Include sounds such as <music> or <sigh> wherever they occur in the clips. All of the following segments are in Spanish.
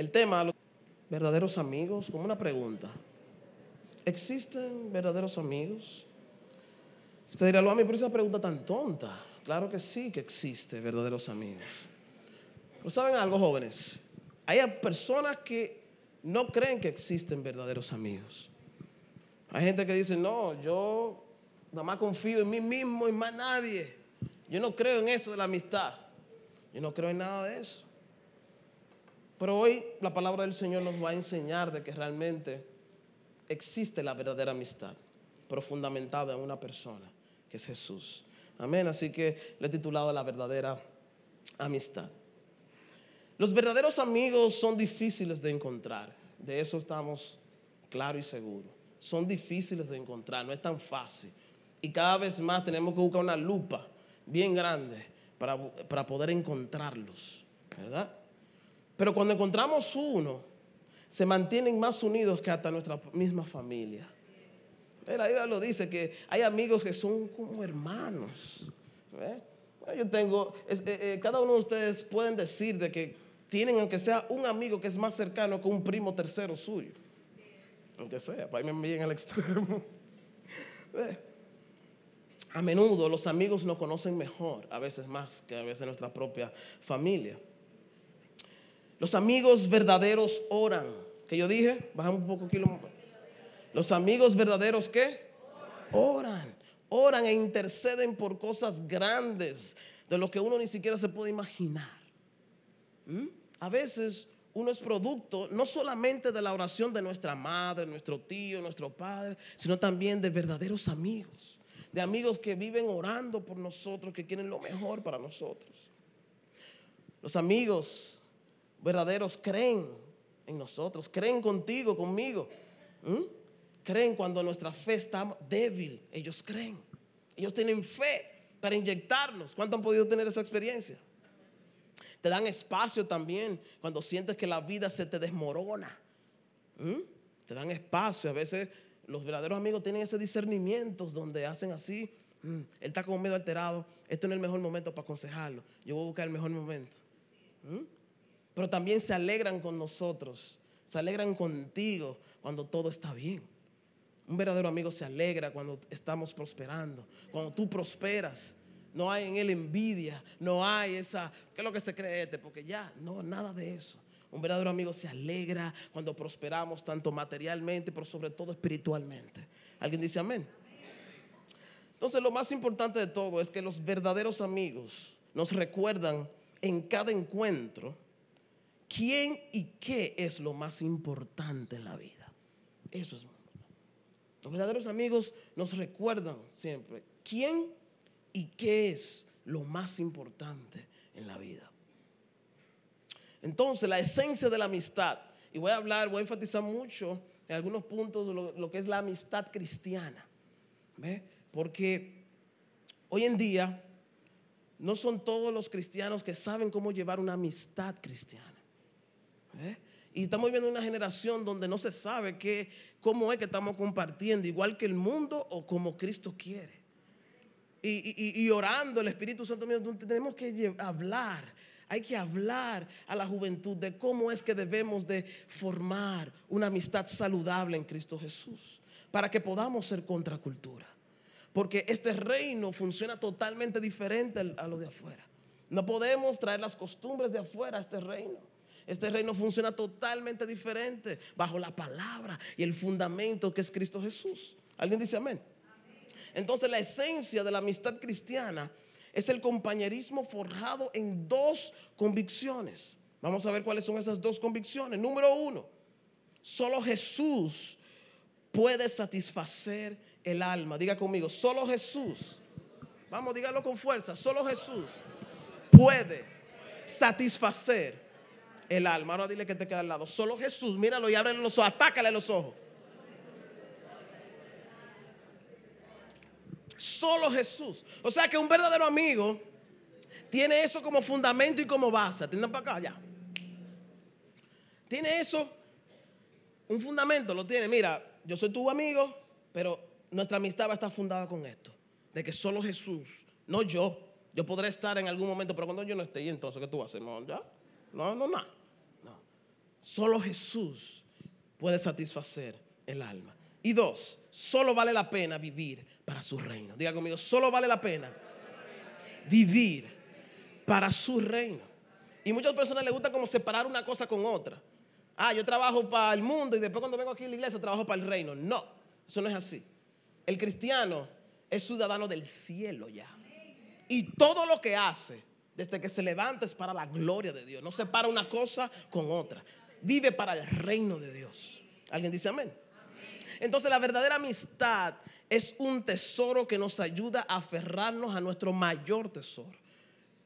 el tema, los verdaderos amigos, como una pregunta. ¿Existen verdaderos amigos? Usted dirá, lo a mí, por esa pregunta tan tonta. Claro que sí que existe verdaderos amigos. Pero ¿saben algo, jóvenes? Hay personas que no creen que existen verdaderos amigos. Hay gente que dice, no, yo nada más confío en mí mismo y más nadie. Yo no creo en eso de la amistad. Yo no creo en nada de eso. Pero hoy la palabra del Señor nos va a enseñar de que realmente existe la verdadera amistad, pero fundamentada en una persona, que es Jesús. Amén. Así que le he titulado La verdadera amistad. Los verdaderos amigos son difíciles de encontrar. De eso estamos claros y seguros. Son difíciles de encontrar, no es tan fácil. Y cada vez más tenemos que buscar una lupa bien grande para, para poder encontrarlos. ¿Verdad? Pero cuando encontramos uno, se mantienen más unidos que hasta nuestra misma familia. La Biblia lo dice que hay amigos que son como hermanos. Yo tengo, eh, eh, cada uno de ustedes pueden decir de que tienen, aunque sea un amigo que es más cercano que un primo tercero suyo. Aunque sea, para irme bien al extremo. <laughs> A menudo los amigos nos conocen mejor, a veces más que a veces nuestra propia familia. Los amigos verdaderos oran. Que yo dije, bajamos un poco aquí. Los amigos verdaderos, ¿qué? Oran. Oran e interceden por cosas grandes de lo que uno ni siquiera se puede imaginar. ¿Mm? A veces uno es producto no solamente de la oración de nuestra madre, nuestro tío, nuestro padre, sino también de verdaderos amigos. De amigos que viven orando por nosotros, que quieren lo mejor para nosotros. Los amigos verdaderos creen en nosotros, creen contigo, conmigo. Creen cuando nuestra fe está débil, ellos creen. Ellos tienen fe para inyectarnos. ¿Cuánto han podido tener esa experiencia? Te dan espacio también cuando sientes que la vida se te desmorona. Te dan espacio. A veces los verdaderos amigos tienen ese discernimiento donde hacen así. Él está como medio alterado. Esto no es el mejor momento para aconsejarlo. Yo voy a buscar el mejor momento pero también se alegran con nosotros, se alegran contigo cuando todo está bien. Un verdadero amigo se alegra cuando estamos prosperando, cuando tú prosperas. No hay en él envidia, no hay esa, ¿qué es lo que se cree este? Porque ya, no, nada de eso. Un verdadero amigo se alegra cuando prosperamos tanto materialmente, pero sobre todo espiritualmente. ¿Alguien dice amén? Entonces lo más importante de todo es que los verdaderos amigos nos recuerdan en cada encuentro quién y qué es lo más importante en la vida. Eso es. Los verdaderos amigos nos recuerdan siempre quién y qué es lo más importante en la vida. Entonces, la esencia de la amistad, y voy a hablar, voy a enfatizar mucho en algunos puntos de lo, que es la amistad cristiana. Porque hoy en día no son todos los cristianos que saben cómo llevar una amistad cristiana. ¿Eh? Y estamos viviendo una generación donde no se sabe cómo es que estamos compartiendo, igual que el mundo o como Cristo quiere. Y, orando el Espíritu Santo, tenemos que hablar, hay que hablar a la juventud de cómo es que debemos de formar una amistad saludable en Cristo Jesús, para que podamos ser contracultura. Porque este reino funciona totalmente diferente a lo de afuera. No podemos traer las costumbres de afuera a este reino. Este reino funciona totalmente diferente bajo la palabra y el fundamento que es Cristo Jesús. ¿Alguien dice amén? Entonces la esencia de la amistad cristiana es el compañerismo forjado en dos convicciones. Vamos a ver cuáles son esas dos convicciones. Número uno, solo Jesús puede satisfacer el alma. Diga conmigo, solo Jesús. Vamos, dígalo con fuerza. Solo Jesús puede satisfacer el alma. Ahora dile que te queda al lado. Solo Jesús, míralo y ábrele los ojos, atácale los ojos. Solo Jesús. O sea que un verdadero amigo tiene eso como fundamento y como base. Atiendan para acá ya. Tiene eso, un fundamento, lo tiene. Mira, yo soy tu amigo, pero nuestra amistad va a estar fundada con esto. De que solo Jesús, no yo. Yo podré estar en algún momento, pero cuando yo no esté, ¿y entonces qué tú haces? No, ya. No, no, no. Solo Jesús puede satisfacer el alma. Y dos, solo vale la pena vivir para su reino. Diga conmigo, solo vale la pena vivir para su reino. Y muchas personas les gusta como separar una cosa con otra. Ah, yo trabajo para el mundo y después cuando vengo aquí a la iglesia trabajo para el reino. No, eso no es así. El cristiano es ciudadano del cielo ya. Y todo lo que hace, desde que se levanta, es para la gloria de Dios. No separa una cosa con otra. Vive para el reino de Dios. ¿Alguien dice amén? Entonces la verdadera amistad es un tesoro que nos ayuda a aferrarnos a nuestro mayor tesoro.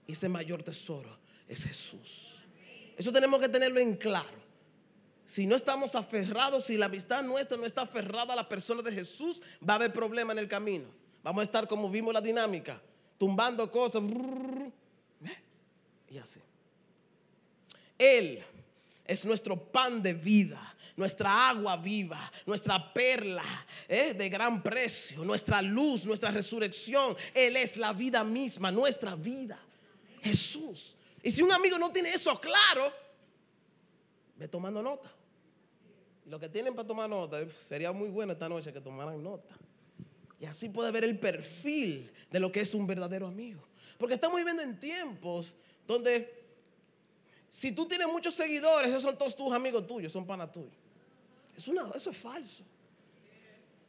Y ese mayor tesoro es Jesús. Eso tenemos que tenerlo en claro. Si no estamos aferrados, si la amistad nuestra no está aferrada a la persona de Jesús, va a haber problema en el camino. Vamos a estar como vimos la dinámica, tumbando cosas. Y así. Él es nuestro pan de vida, nuestra agua viva, nuestra perla ¿eh? de gran precio, nuestra luz, nuestra resurrección. Él es la vida misma, nuestra vida. Jesús. Y si un amigo no tiene eso claro, ve tomando nota. Lo que tienen para tomar nota, sería muy bueno esta noche que tomaran nota. Y así puede ver el perfil de lo que es un verdadero amigo. Porque estamos viviendo en tiempos donde si tú tienes muchos seguidores, esos son todos tus amigos tuyos, son panas tuyos. Es una, eso es falso.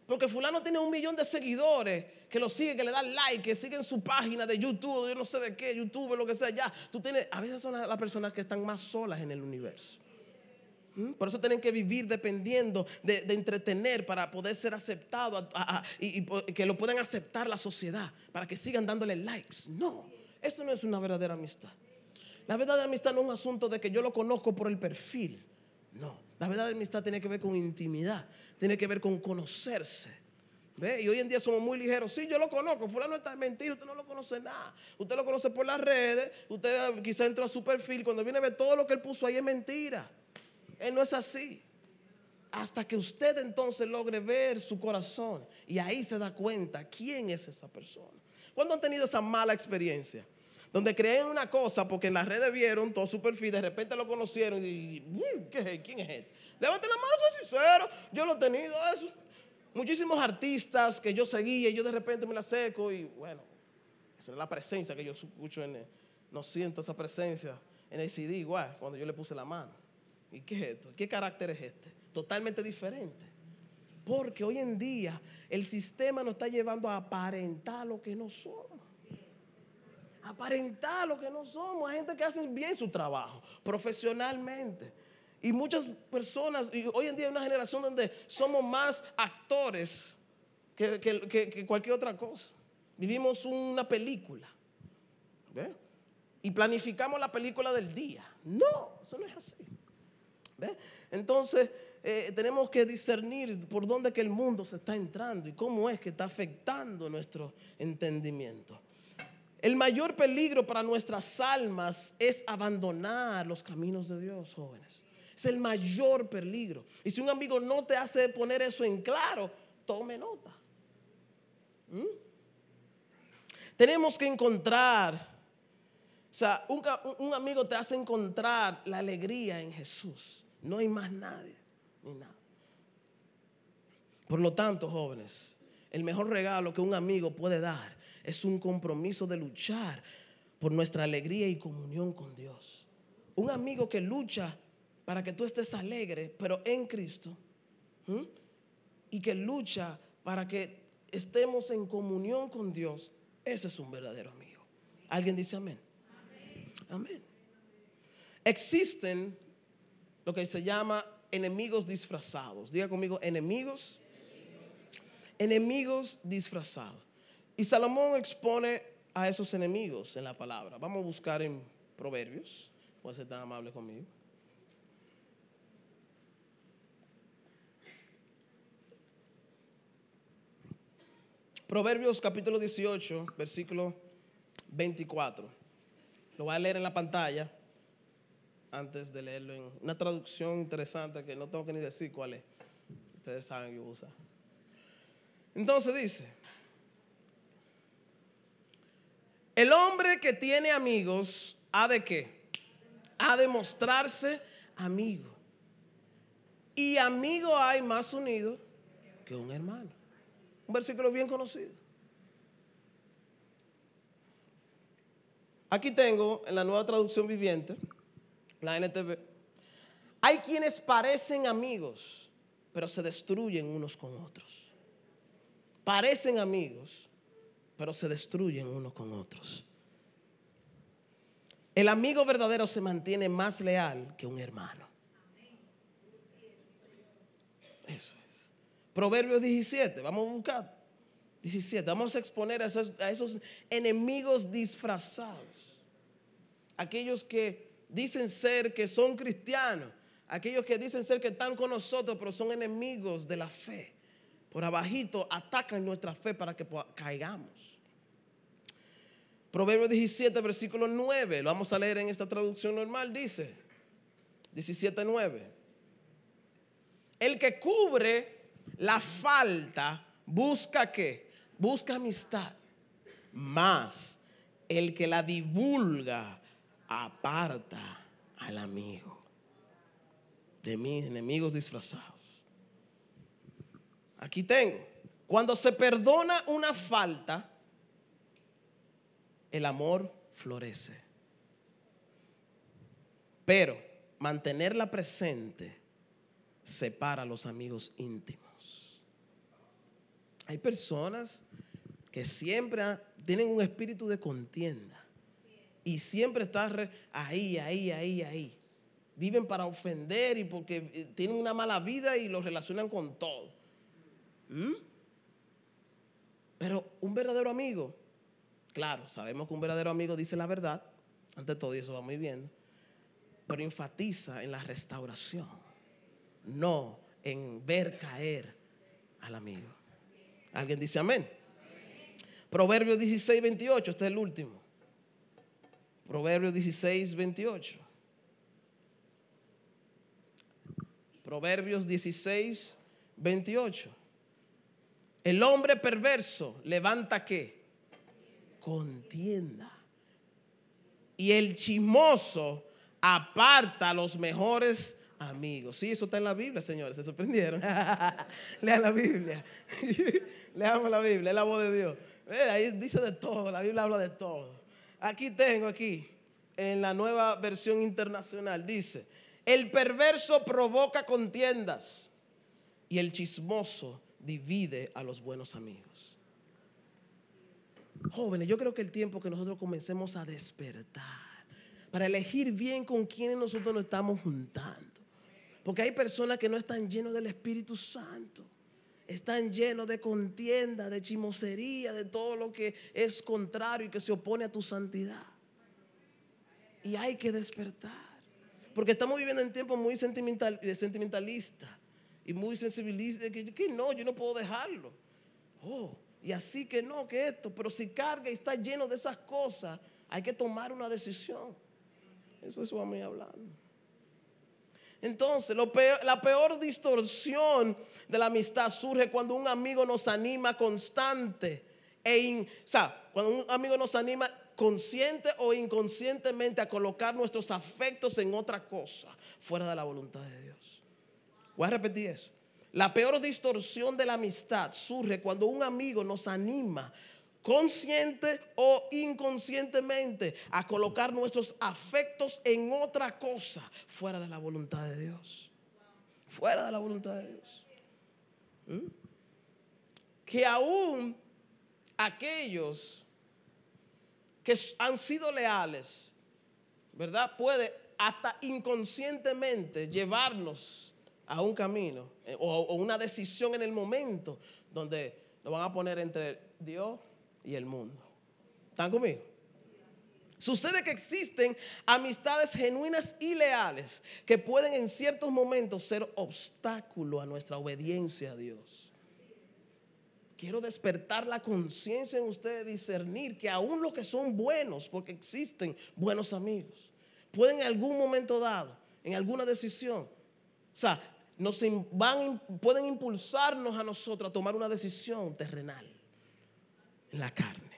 Porque fulano tiene un millón de seguidores que lo siguen, que le dan like, que siguen su página de YouTube, yo no sé de qué, YouTube, lo que sea, ya. Tú tienes, a veces son las personas que están más solas en el universo. ¿Mm? Por eso tienen que vivir dependiendo de, entretener para poder ser aceptados y, que lo puedan aceptar la sociedad, para que sigan dándole likes. No, eso no es una verdadera amistad. La verdadera amistad no es un asunto de que yo lo conozco por el perfil. No, la verdadera amistad tiene que ver con intimidad, tiene que ver con conocerse. ¿Ve? Y hoy en día somos muy ligeros. Sí, yo lo conozco. Fulano está mentira, usted no lo conoce nada. Usted lo conoce por las redes. Usted quizá entró a su perfil. Cuando viene a ver todo lo que él puso ahí es mentira. Él no es así. Hasta que usted entonces logre ver su corazón y ahí se da cuenta quién es esa persona. ¿Cuándo han tenido esa mala experiencia? Donde creen una cosa porque en las redes vieron todo su perfil, de repente lo conocieron y, ¿qué es? ¿quién es este? Levanten la mano, soy sincero, yo lo he tenido eso. Muchísimos artistas que yo seguía y yo de repente me la seco y bueno, esa es la presencia que yo escucho en no siento esa presencia en el CD igual cuando yo le puse la mano. ¿Y qué es esto? ¿Qué carácter es este? Totalmente diferente. Porque hoy en día el sistema nos está llevando a aparentar lo que no somos. Aparentar lo que no somos. Hay gente que hace bien su trabajo profesionalmente. Y muchas personas, y hoy en día hay una generación donde somos más actores que, cualquier otra cosa. Vivimos una película. ¿Ve? Y planificamos la película del día. No, eso no es así. Entonces, eh, tenemos que discernir por dónde que el mundo se está entrando y cómo es que está afectando nuestro entendimiento. El mayor peligro para nuestras almas es abandonar los caminos de Dios, jóvenes. Es el mayor peligro. Y si un amigo no te hace poner eso en claro, tome nota. ¿Mm? Tenemos que encontrar, o sea, un amigo te hace encontrar la alegría en Jesús. No hay más nadie, ni nada. Por lo tanto, jóvenes, el mejor regalo que un amigo puede dar es un compromiso de luchar por nuestra alegría y comunión con Dios. Un amigo que lucha para que tú estés alegre, pero en Cristo. Y que lucha para que estemos en comunión con Dios. Ese es un verdadero amigo. ¿Alguien dice amén? Amén. Existen lo que se llama enemigos disfrazados. Diga conmigo, enemigos. Enemigos disfrazados. Y Salomón expone a esos enemigos en la palabra. Vamos a buscar en Proverbios. Puede ser tan amable conmigo. Proverbios capítulo 18, versículo 24. Lo voy a leer en la pantalla antes de leerlo en una traducción interesante que no tengo que ni decir cuál es. Ustedes saben que usa. Entonces dice, el hombre que tiene amigos ha de qué? Ha de mostrarse amigo. Y amigo hay más unido que un hermano. Un versículo bien conocido. Aquí tengo en la nueva traducción viviente, la NTV. Hay quienes parecen amigos, pero se destruyen unos con otros. Parecen amigos, pero se destruyen unos con otros. El amigo verdadero se mantiene más leal que un hermano. Eso es. Proverbios 17, vamos a buscar. 17, vamos a exponer a esos, a esos enemigos disfrazados. Aquellos que dicen ser que son cristianos, aquellos que dicen ser que están con nosotros, pero son enemigos de la fe. Por abajito atacan nuestra fe para que caigamos. Proverbios 17, versículo 9, lo vamos a leer en esta traducción normal, dice 17, 9. El que cubre la falta busca qué? Busca amistad. Más el que la divulga aparta al amigo de mis enemigos disfrazados. Aquí tengo. Cuando se perdona una falta, el amor florece. Pero mantenerla presente separa a los amigos íntimos. Hay personas que siempre tienen un espíritu de contienda y siempre están ahí, ahí, ahí, ahí. Viven para ofender y porque eh, tienen una mala vida y lo relacionan con todo. ¿Mm? Pero un verdadero amigo, claro, sabemos que un verdadero amigo dice la verdad, ante todo, y eso va muy bien, pero enfatiza en la restauración, no en ver caer al amigo. ¿Alguien dice amén? Proverbios 16, 28, este es el último. Proverbios 16, 28. Proverbios 16, 28. El hombre perverso levanta qué? Contienda. Y el chismoso aparta a los mejores amigos. Sí, eso está en la Biblia, señores. Se sorprendieron. <laughs> Lean la Biblia. <laughs> Leamos la Biblia, es la voz de Dios. Ahí dice de todo, la Biblia habla de todo. Aquí tengo, aquí, en la nueva versión internacional, dice, el perverso provoca contiendas y el chismoso divide a los buenos amigos. Jóvenes, yo creo que el tiempo que nosotros comencemos a despertar para elegir bien con quienes nosotros nos estamos juntando. Porque hay personas que no están llenos del Espíritu Santo. Están llenos de contienda, de chimosería, de todo lo que es contrario y que se opone a tu santidad. Y hay que despertar. Porque estamos viviendo en tiempos muy sentimental, sentimentalistas y muy sensibilistas. Que, que no, yo no puedo dejarlo. Oh, y así que no, que esto. Pero si carga y está lleno de esas cosas, hay que tomar una decisión. Eso es mí hablando. Entonces, la peor distorsión de la amistad surge cuando un amigo nos anima constante. E o sea, cuando un amigo nos anima consciente o inconscientemente a colocar nuestros afectos en otra cosa fuera de la voluntad de Dios. Voy a repetir eso. La peor distorsión de la amistad surge cuando un amigo nos anima consciente o inconscientemente a colocar nuestros afectos en otra cosa fuera de la voluntad de Dios. Fuera de la voluntad de Dios. ¿Mm? Que aún aquellos que han sido leales, ¿verdad? Puede hasta inconscientemente llevarnos a un camino eh, o, o una decisión en el momento donde lo van a poner entre Dios y el mundo. ¿Están conmigo? Sucede que existen amistades genuinas y leales que pueden en ciertos momentos ser obstáculo a nuestra obediencia a Dios. Quiero despertar la conciencia en ustedes, discernir que aún los que son buenos, porque existen buenos amigos, pueden en algún momento dado, en alguna decisión, o sea, nos van, pueden impulsarnos a nosotros a tomar una decisión terrenal en la carne.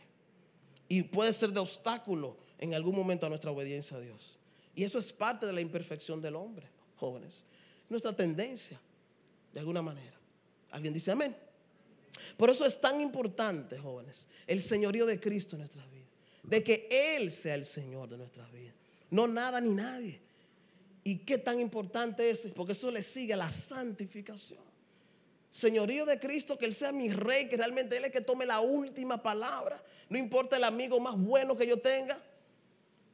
Y puede ser de obstáculo en algún momento a nuestra obediencia a Dios. Y eso es parte de la imperfección del hombre, jóvenes. nuestra tendencia, de alguna manera. ¿Alguien dice amén? Por eso es tan importante, jóvenes, el señorío de Cristo en nuestras vidas. De que Él sea el Señor de nuestras vidas. No nada ni nadie. ¿Y qué tan importante es? Porque eso le sigue a la santificación. Señorío de Cristo, que Él sea mi rey, que realmente Él es que tome la última palabra. No importa el amigo más bueno que yo tenga.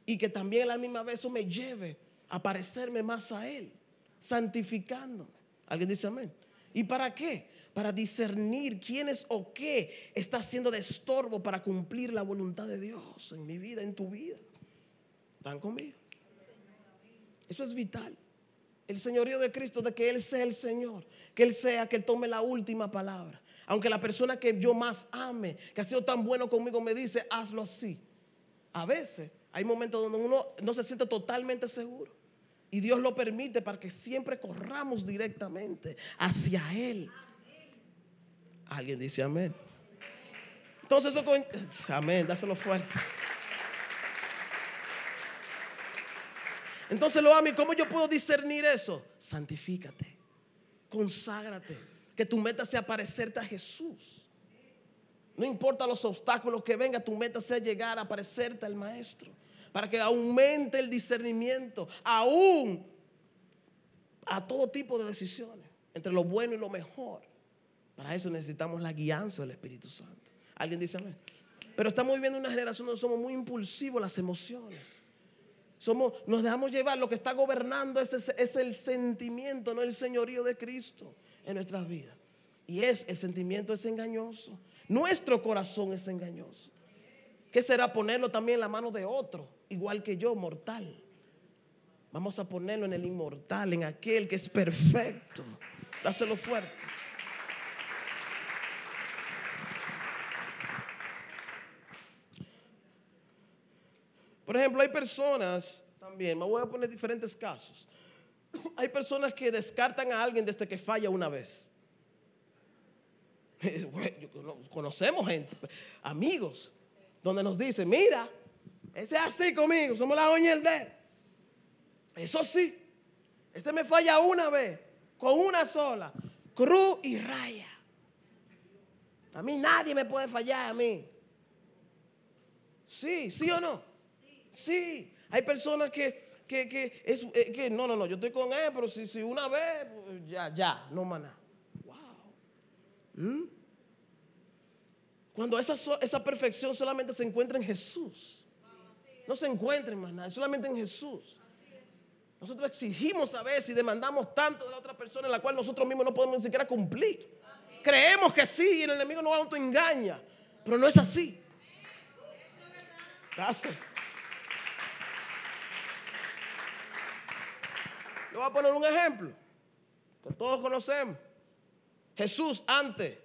Y que también a la misma vez eso me lleve a parecerme más a Él, santificándome. ¿Alguien dice amén? ¿Y para qué? Para discernir quién es o qué está haciendo de estorbo para cumplir la voluntad de Dios en mi vida, en tu vida. ¿Están conmigo? Eso es vital. El señorío de Cristo, de que Él sea el Señor, que Él sea, que Él tome la última palabra. Aunque la persona que yo más ame, que ha sido tan bueno conmigo, me dice, hazlo así. A veces hay momentos donde uno no se siente totalmente seguro. Y Dios lo permite para que siempre corramos directamente hacia Él. Alguien dice amén. Entonces eso, amén, dáselo fuerte. Entonces lo amo. ¿Y cómo yo puedo discernir eso? Santifícate, conságrate, que tu meta sea parecerte a Jesús. No importa los obstáculos que vengan, tu meta sea llegar a parecerte al Maestro. Para que aumente el discernimiento, aún a todo tipo de decisiones, entre lo bueno y lo mejor. Para eso necesitamos la guianza del Espíritu Santo. ¿Alguien dice amén? Pero estamos viviendo una generación donde somos muy impulsivos las emociones. Somos, nos dejamos llevar, lo que está gobernando es, es, el sentimiento, no el señorío de Cristo en nuestras vidas. Y es, el sentimiento es engañoso. Nuestro corazón es engañoso. ¿Qué será ponerlo también en la mano de otro, igual que yo, mortal? Vamos a ponerlo en el inmortal, en aquel que es perfecto. Dáselo fuerte. Por ejemplo, hay personas, también, me voy a poner diferentes casos. <clears throat> Hay personas que descartan a alguien desde que falla una vez. <laughs> Conocemos gente, amigos, donde nos dicen, mira, ese es así conmigo, somos la el dedo. Eso sí, ese me falla una vez, con una sola, cruz y raya. A mí nadie me puede fallar a mí. Sí, sí o no. Sí, hay personas que, que, es, eh, que no, no, no, yo estoy con él, pero si, si una vez, ya, ya, no maná. Wow. ¿Mm? Cuando esa, esa perfección solamente se encuentra en Jesús. No se encuentra en más nada, solamente en Jesús. Nosotros exigimos a veces y demandamos tanto de la otra persona en la cual nosotros mismos no podemos ni siquiera cumplir. Creemos que sí y el enemigo nos autoengaña, pero no es así. Gracias. Le voy a poner un ejemplo que todos conocemos. Jesús antes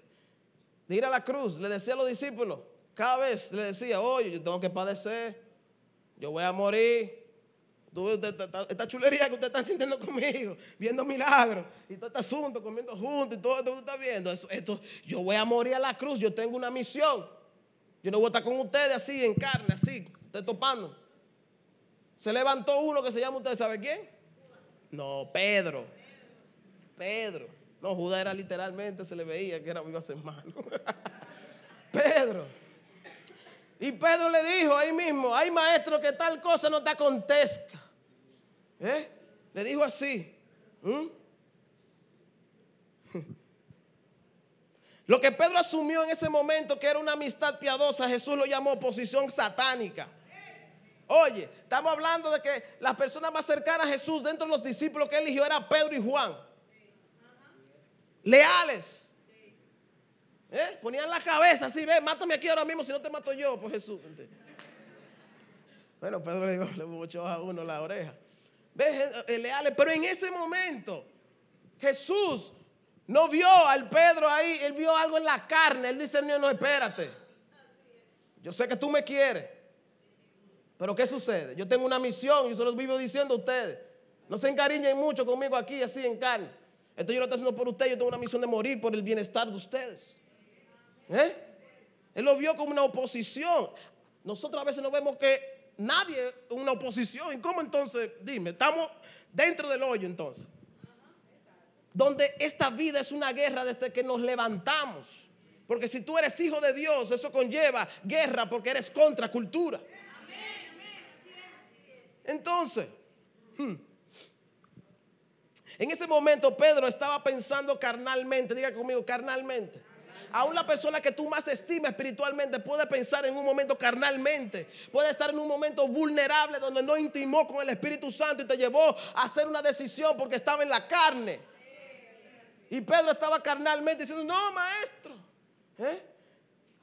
de ir a la cruz le decía a los discípulos, cada vez le decía, oye, yo tengo que padecer, yo voy a morir. esta chulería que usted está sintiendo conmigo, viendo milagros y todo este asunto, comiendo juntos y todo esto que usted está viendo, esto, yo voy a morir a la cruz, yo tengo una misión. Yo no voy a estar con ustedes así en carne, así, usted topando. Se levantó uno que se llama, ¿usted sabe quién? No, Pedro. Pedro. No, Judas era literalmente, se le veía que era iba a ser malo. <laughs> Pedro. Y Pedro le dijo ahí mismo, hay maestro que tal cosa no te acontezca. ¿Eh? Le dijo así. ¿Mm? Lo que Pedro asumió en ese momento que era una amistad piadosa, Jesús lo llamó oposición satánica. Oye, estamos hablando de que las personas más cercanas a Jesús dentro de los discípulos que eligió era Pedro y Juan. Leales. ¿Eh? Ponían la cabeza así, ve, mátame aquí ahora mismo si no te mato yo por Jesús. Bueno, Pedro le, le echó a uno la oreja. Ve, eh, leales, pero en ese momento Jesús no vio al Pedro ahí, él vio algo en la carne. Él dice, no, no, espérate. Yo sé que tú me quieres. Pero ¿qué sucede? Yo tengo una misión y se los vivo diciendo a ustedes. No se encariñen mucho conmigo aquí, así en carne. Esto yo lo estoy haciendo por ustedes. Yo tengo una misión de morir por el bienestar de ustedes. ¿Eh? Él lo vio como una oposición. Nosotros a veces no vemos que nadie es una oposición. ¿Y cómo entonces? Dime, estamos dentro del hoyo entonces. donde esta vida es una guerra desde que nos levantamos. Porque si tú eres hijo de Dios, eso conlleva guerra porque eres contra cultura. Entonces, hmm, en ese momento Pedro estaba pensando carnalmente, diga conmigo, carnalmente. Aún la persona que tú más estimas espiritualmente puede pensar en un momento carnalmente. Puede estar en un momento vulnerable donde no intimó con el Espíritu Santo y te llevó a hacer una decisión porque estaba en la carne. Y Pedro estaba carnalmente diciendo, no, maestro. ¿Eh?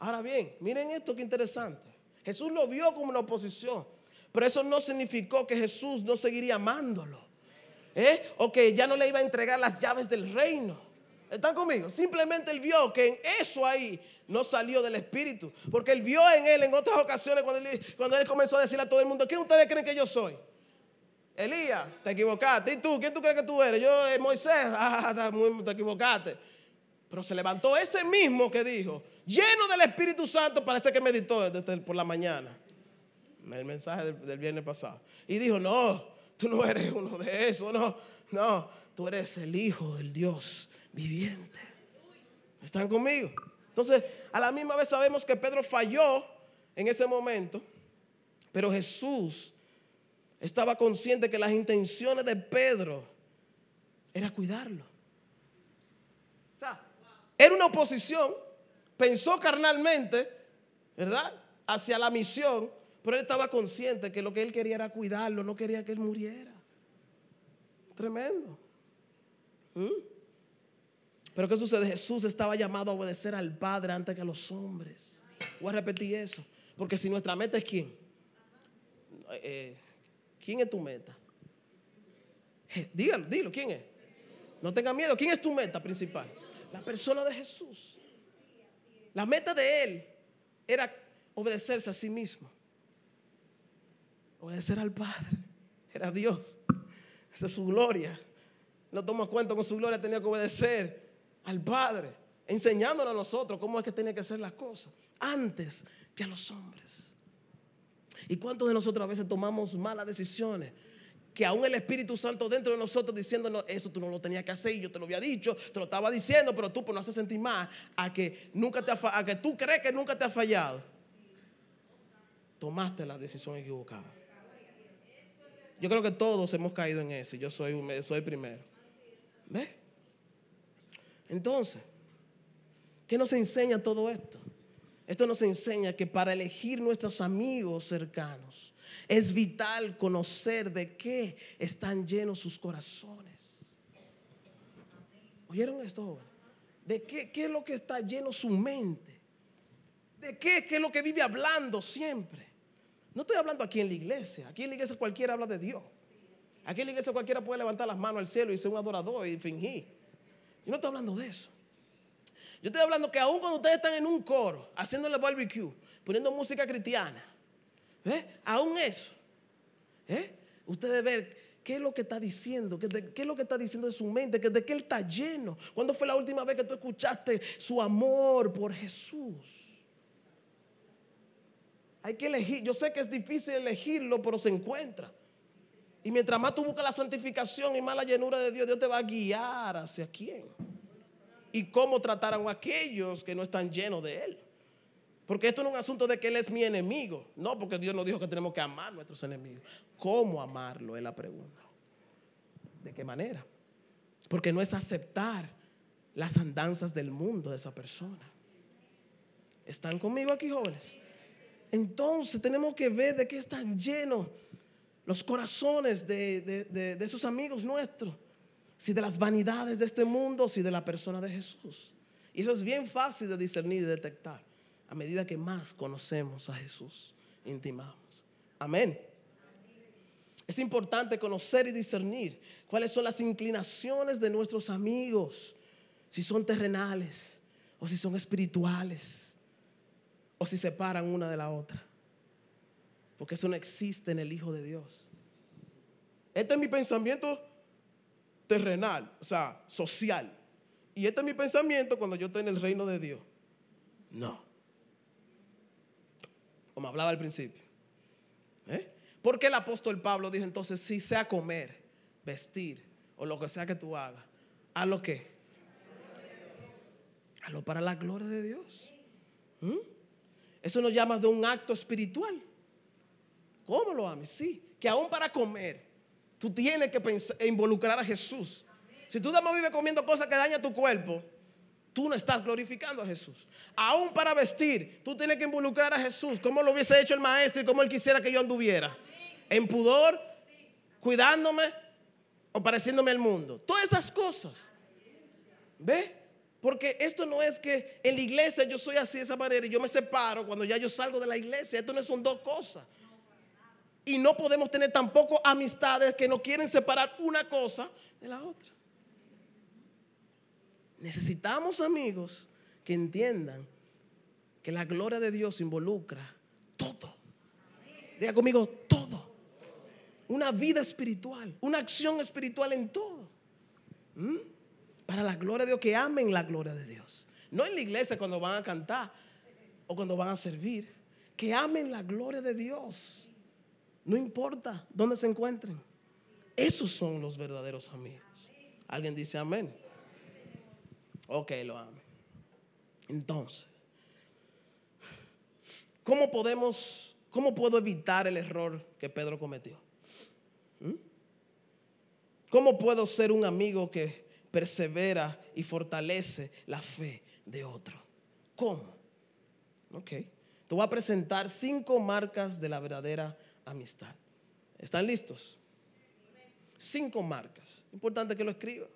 Ahora bien, miren esto que interesante. Jesús lo vio como una oposición. Pero eso no significó que Jesús no seguiría amándolo. ¿Eh? O que ya no le iba a entregar las llaves del reino. ¿Están conmigo? Simplemente él vio que en eso ahí no salió del Espíritu. Porque él vio en él en otras ocasiones cuando él, cuando él comenzó a decirle a todo el mundo, ¿quién ustedes creen que yo soy? Elías, te equivocaste. ¿Y tú? ¿Quién tú crees que tú eres? Yo, eh, Moisés, <laughs> ah, te equivocaste. Pero se levantó ese mismo que dijo, lleno del Espíritu Santo, parece que meditó desde por la mañana. El mensaje del, viernes pasado. Y dijo, no, tú no eres uno de esos, no, no, tú eres el Hijo del Dios viviente. ¿Están conmigo? Entonces, a la misma vez sabemos que Pedro falló en ese momento, pero Jesús estaba consciente que las intenciones de Pedro era cuidarlo. O sea, era una oposición, pensó carnalmente, ¿verdad? Hacia la misión, pero él estaba consciente que lo que él quería era cuidarlo, no quería que él muriera. Tremendo. ¿Mm? Pero ¿qué sucede? Jesús estaba llamado a obedecer al Padre antes que a los hombres. Voy a repetir eso. Porque si nuestra meta es quién. Eh, ¿Quién es tu meta? Dígalo, dilo, ¿quién es? No tenga miedo. ¿Quién es tu meta principal? La persona de Jesús. La meta de Él era obedecerse a sí mismo. Obedecer al Padre. Era Dios. Esa es su gloria. No toma cuenta con su gloria tenía que obedecer al Padre, enseñándonos a nosotros cómo es que tiene que ser las cosas, antes que a los hombres. ¿Y cuántos de nosotros a veces tomamos malas decisiones? Que aún el Espíritu Santo dentro de nosotros diciéndonos, eso tú no lo tenías que hacer y yo te lo había dicho, te lo estaba diciendo, pero tú por no hacer sentir más a que, nunca te a que tú crees que nunca te ha fallado. Tomaste la decisión equivocada. Yo creo que todos hemos caído en eso. Yo soy, soy primero. ¿Ves? Entonces, ¿qué nos enseña todo esto? Esto nos enseña que para elegir nuestros amigos cercanos es vital conocer de qué están llenos sus corazones. ¿Oyeron esto, joven? ¿De qué, qué es lo que está lleno su mente? ¿De qué, qué es lo que vive hablando siempre? No estoy hablando aquí en la iglesia. Aquí en la iglesia cualquiera habla de Dios. Aquí en la iglesia cualquiera puede levantar las manos al cielo y ser un adorador y fingir. Yo no estoy hablando de eso. Yo estoy hablando que aún cuando ustedes están en un coro, haciéndole barbecue, poniendo música cristiana, ¿eh? aún eso, ¿eh? ustedes ven qué es lo que está diciendo, qué, es lo que está diciendo de su mente, que de qué él está lleno. ¿Cuándo fue la última vez que tú escuchaste su amor por Jesús? Hay que elegir. Yo sé que es difícil elegirlo, pero se encuentra. Y mientras más tú buscas la santificación y más la llenura de Dios, Dios te va a guiar hacia quién. Y cómo tratar a aquellos que no están llenos de Él. Porque esto no es un asunto de que Él es mi enemigo. No, porque Dios nos dijo que tenemos que amar a nuestros enemigos. ¿Cómo amarlo? Es la pregunta. ¿De qué manera? Porque no es aceptar las andanzas del mundo de esa persona. ¿Están conmigo aquí, jóvenes? Entonces tenemos que ver de qué están llenos los corazones de, sus amigos nuestros, si de las vanidades de este mundo, si de la persona de Jesús. Y eso es bien fácil de discernir y detectar a medida que más conocemos a Jesús, intimamos. Amén. Es importante conocer y discernir cuáles son las inclinaciones de nuestros amigos, si son terrenales o si son espirituales, o si separan una de la otra. Porque eso no existe en el Hijo de Dios. Este es mi pensamiento terrenal, o sea, social. Y este es mi pensamiento cuando yo estoy en el reino de Dios. No. Como hablaba al principio. ¿Eh? Porque el apóstol Pablo dijo entonces, si sea comer, vestir o lo que sea que tú hagas, ¿A lo qué? A lo para la gloria de Dios. ¿Mm? Eso nos llama de un acto espiritual. ¿Cómo lo ames? Sí, que aún para comer, tú tienes que pensar, involucrar a Jesús. Si tú más vives comiendo cosas que dañan tu cuerpo, tú no estás glorificando a Jesús. Aún para vestir, tú tienes que involucrar a Jesús, como lo hubiese hecho el maestro y como él quisiera que yo anduviera. En pudor, cuidándome o pareciéndome al mundo. Todas esas cosas. ¿Ve? Porque esto no es que en la iglesia yo soy así de esa manera y yo me separo cuando ya yo salgo de la iglesia. Esto no son dos cosas. Y no podemos tener tampoco amistades que no quieren separar una cosa de la otra. Necesitamos amigos que entiendan que la gloria de Dios involucra todo. Diga conmigo, todo. Una vida espiritual, una acción espiritual en todo. ¿Mm? Para la gloria de Dios, que amen la gloria de Dios. No en la iglesia cuando van a cantar o cuando van a servir. Que amen la gloria de Dios. No importa dónde se encuentren. Esos son los verdaderos amigos. ¿Alguien dice amén? Ok, lo amo. Entonces, ¿cómo podemos, cómo puedo evitar el error que Pedro cometió? ¿Mm? ¿Cómo puedo ser un amigo que persevera y fortalece la fe de otro? ¿Cómo? Ok. Te voy a presentar cinco marcas de la verdadera amistad. ¿Están listos? Cinco marcas. Importante que lo escriba.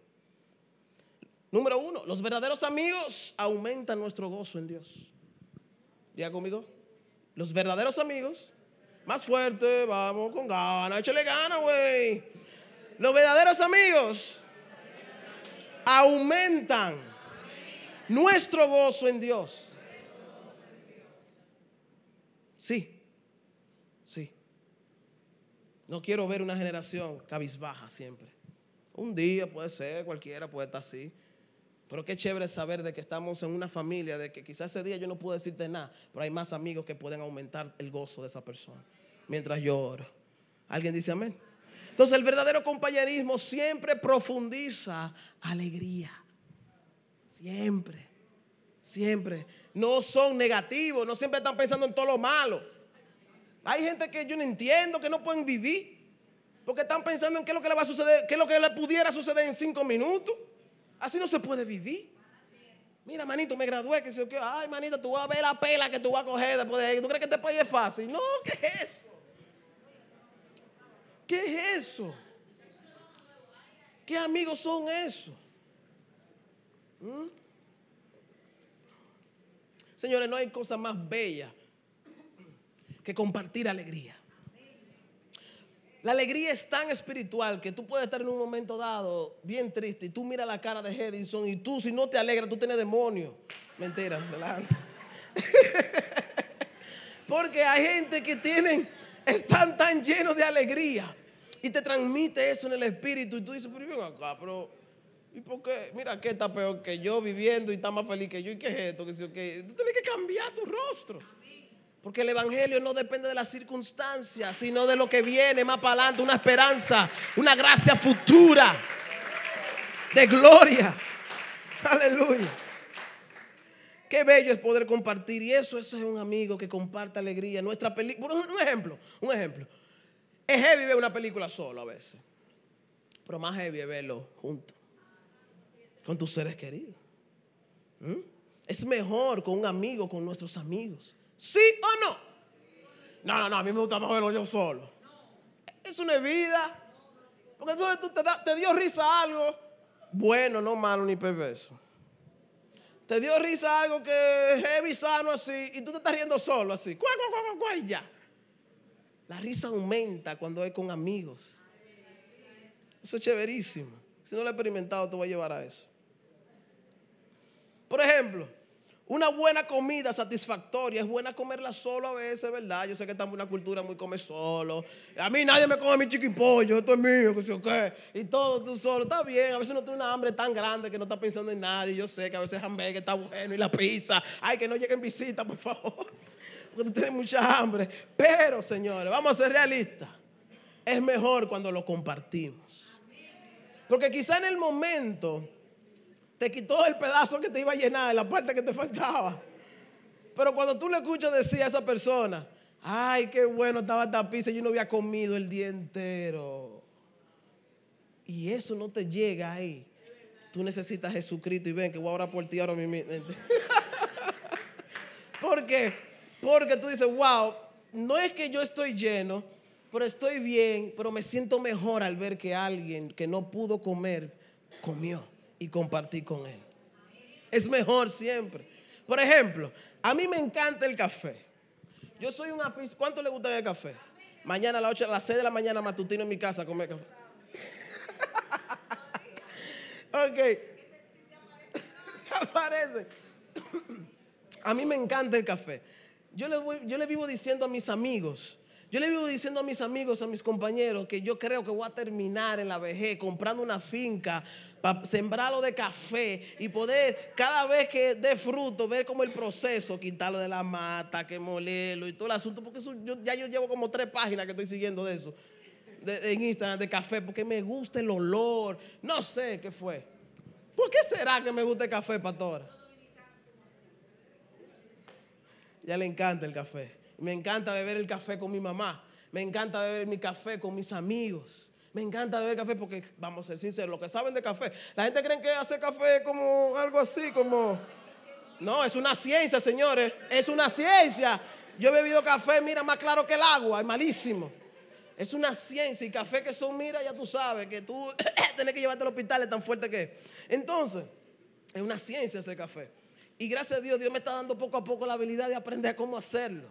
Número uno, los verdaderos amigos aumentan nuestro gozo en Dios. Diga conmigo. Los verdaderos amigos, más fuerte, vamos con ganas, échale gana, güey. Los verdaderos amigos aumentan nuestro gozo en Dios. Sí, sí. No quiero ver una generación cabizbaja siempre. Un día puede ser, cualquiera puede estar así. Pero qué chévere saber de que estamos en una familia, de que quizás ese día yo no puedo decirte nada, pero hay más amigos que pueden aumentar el gozo de esa persona mientras yo oro. ¿Alguien dice amén? Entonces el verdadero compañerismo siempre profundiza alegría. Siempre, siempre. No son negativos, no siempre están pensando en todo lo malo. Hay gente que yo no entiendo, que no pueden vivir, porque están pensando en qué es lo que le va a suceder, qué es lo que le pudiera suceder en cinco minutos. Así no se puede vivir. Mira, manito, me gradué. Que que, ay, manito, tú vas a ver la pela que tú vas a coger después de ahí. ¿Tú crees que este país es fácil? No, ¿qué es eso? ¿Qué es eso? ¿Qué amigos son esos? ¿Mm? Señores, no hay cosa más bella que compartir alegría. La alegría es tan espiritual que tú puedes estar en un momento dado bien triste y tú miras la cara de Edison y tú si no te alegras tú tienes demonio. Mentira, adelante. <laughs> Porque hay gente que tienen, están tan llenos de alegría y te transmite eso en el espíritu y tú dices, pero ven acá, pero ¿y por qué? Mira que está peor que yo viviendo y está más feliz que yo y qué es esto, que tú tienes que cambiar tu rostro. Porque el Evangelio no depende de las circunstancias, sino de lo que viene más para adelante, una esperanza, una gracia futura de gloria. Aleluya. Qué bello es poder compartir. Y eso, eso es un amigo que comparte alegría. Nuestra película, un ejemplo, un ejemplo. Es heavy ver una película solo a veces. Pero más heavy es verlo junto. Con tus seres queridos. ¿Mm? Es mejor con un amigo, con nuestros amigos. ¿Sí o no? No, no, no, a mí me gusta más verlo yo solo. Es una vida. Porque entonces tú te, te dio risa algo bueno, no malo ni perverso. Te dio risa algo que es heavy, sano así, y tú te estás riendo solo así. Cuá, cuá, cuá, y ya. La risa aumenta cuando es con amigos. Eso es chéverísimo. Si no lo he experimentado, te voy a llevar a eso. Por ejemplo, una buena comida satisfactoria es buena comerla solo a veces, ¿verdad? Yo sé que estamos en una cultura muy come solo. A mí nadie me come mi chiquipollo, esto es mío, que sé qué. Y todo tú solo. Está bien, a veces no tiene una hambre tan grande que no está pensando en nadie. Yo sé que a veces el hamburger está bueno y la pizza. Ay, que no lleguen visitas, por favor. Porque tú tienes mucha hambre. Pero, señores, vamos a ser realistas. Es mejor cuando lo compartimos. Porque quizá en el momento te quitó el pedazo que te iba a llenar, la parte que te faltaba. Pero cuando tú le escuchas decir a esa persona, ay, qué bueno estaba esta pizza, yo no había comido el día entero. Y eso no te llega ahí. Tú necesitas a Jesucristo y ven que voy a orar por ti ahora mismo. <laughs> ¿Por qué? Porque tú dices, wow, no es que yo estoy lleno, pero estoy bien, pero me siento mejor al ver que alguien que no pudo comer, comió y compartí con él. Es mejor siempre. Por ejemplo, a mí me encanta el café. Yo soy un aficionado. ¿Cuánto le gusta el café? Mañana a las 8, a las 6 de la mañana matutino en mi casa a comer café. <laughs> ok. <laughs> Aparece. <coughs> A mí me encanta el café. Yo le, vivo diciendo a mis amigos, yo le vivo diciendo a mis amigos, a mis compañeros, que yo creo que voy a terminar en la vejez comprando una finca para sembrarlo de café y poder cada vez que dé fruto ver como el proceso, quitarlo de la mata, que molerlo y todo el asunto, porque ya yo llevo como tres páginas que estoy siguiendo de eso, en Instagram, de café, porque me gusta el olor, no sé qué fue. ¿Por qué será que me gusta el café, pastora? Ya le encanta el café. Me encanta beber el café con mi mamá. Me encanta beber mi café con mis amigos. Me encanta beber café porque, vamos a ser sinceros, lo que saben de café, la gente cree que hacer café como algo así, como... No, es una ciencia, señores. Es una ciencia. Yo he bebido café, mira, más claro que el agua, es malísimo. Es una ciencia y café que son, mira, ya tú sabes, que tú <coughs> tienes que llevarte al hospital, es tan fuerte que es. Entonces, es una ciencia ese café. Y gracias a Dios, Dios me está dando poco a poco la habilidad de aprender cómo hacerlo.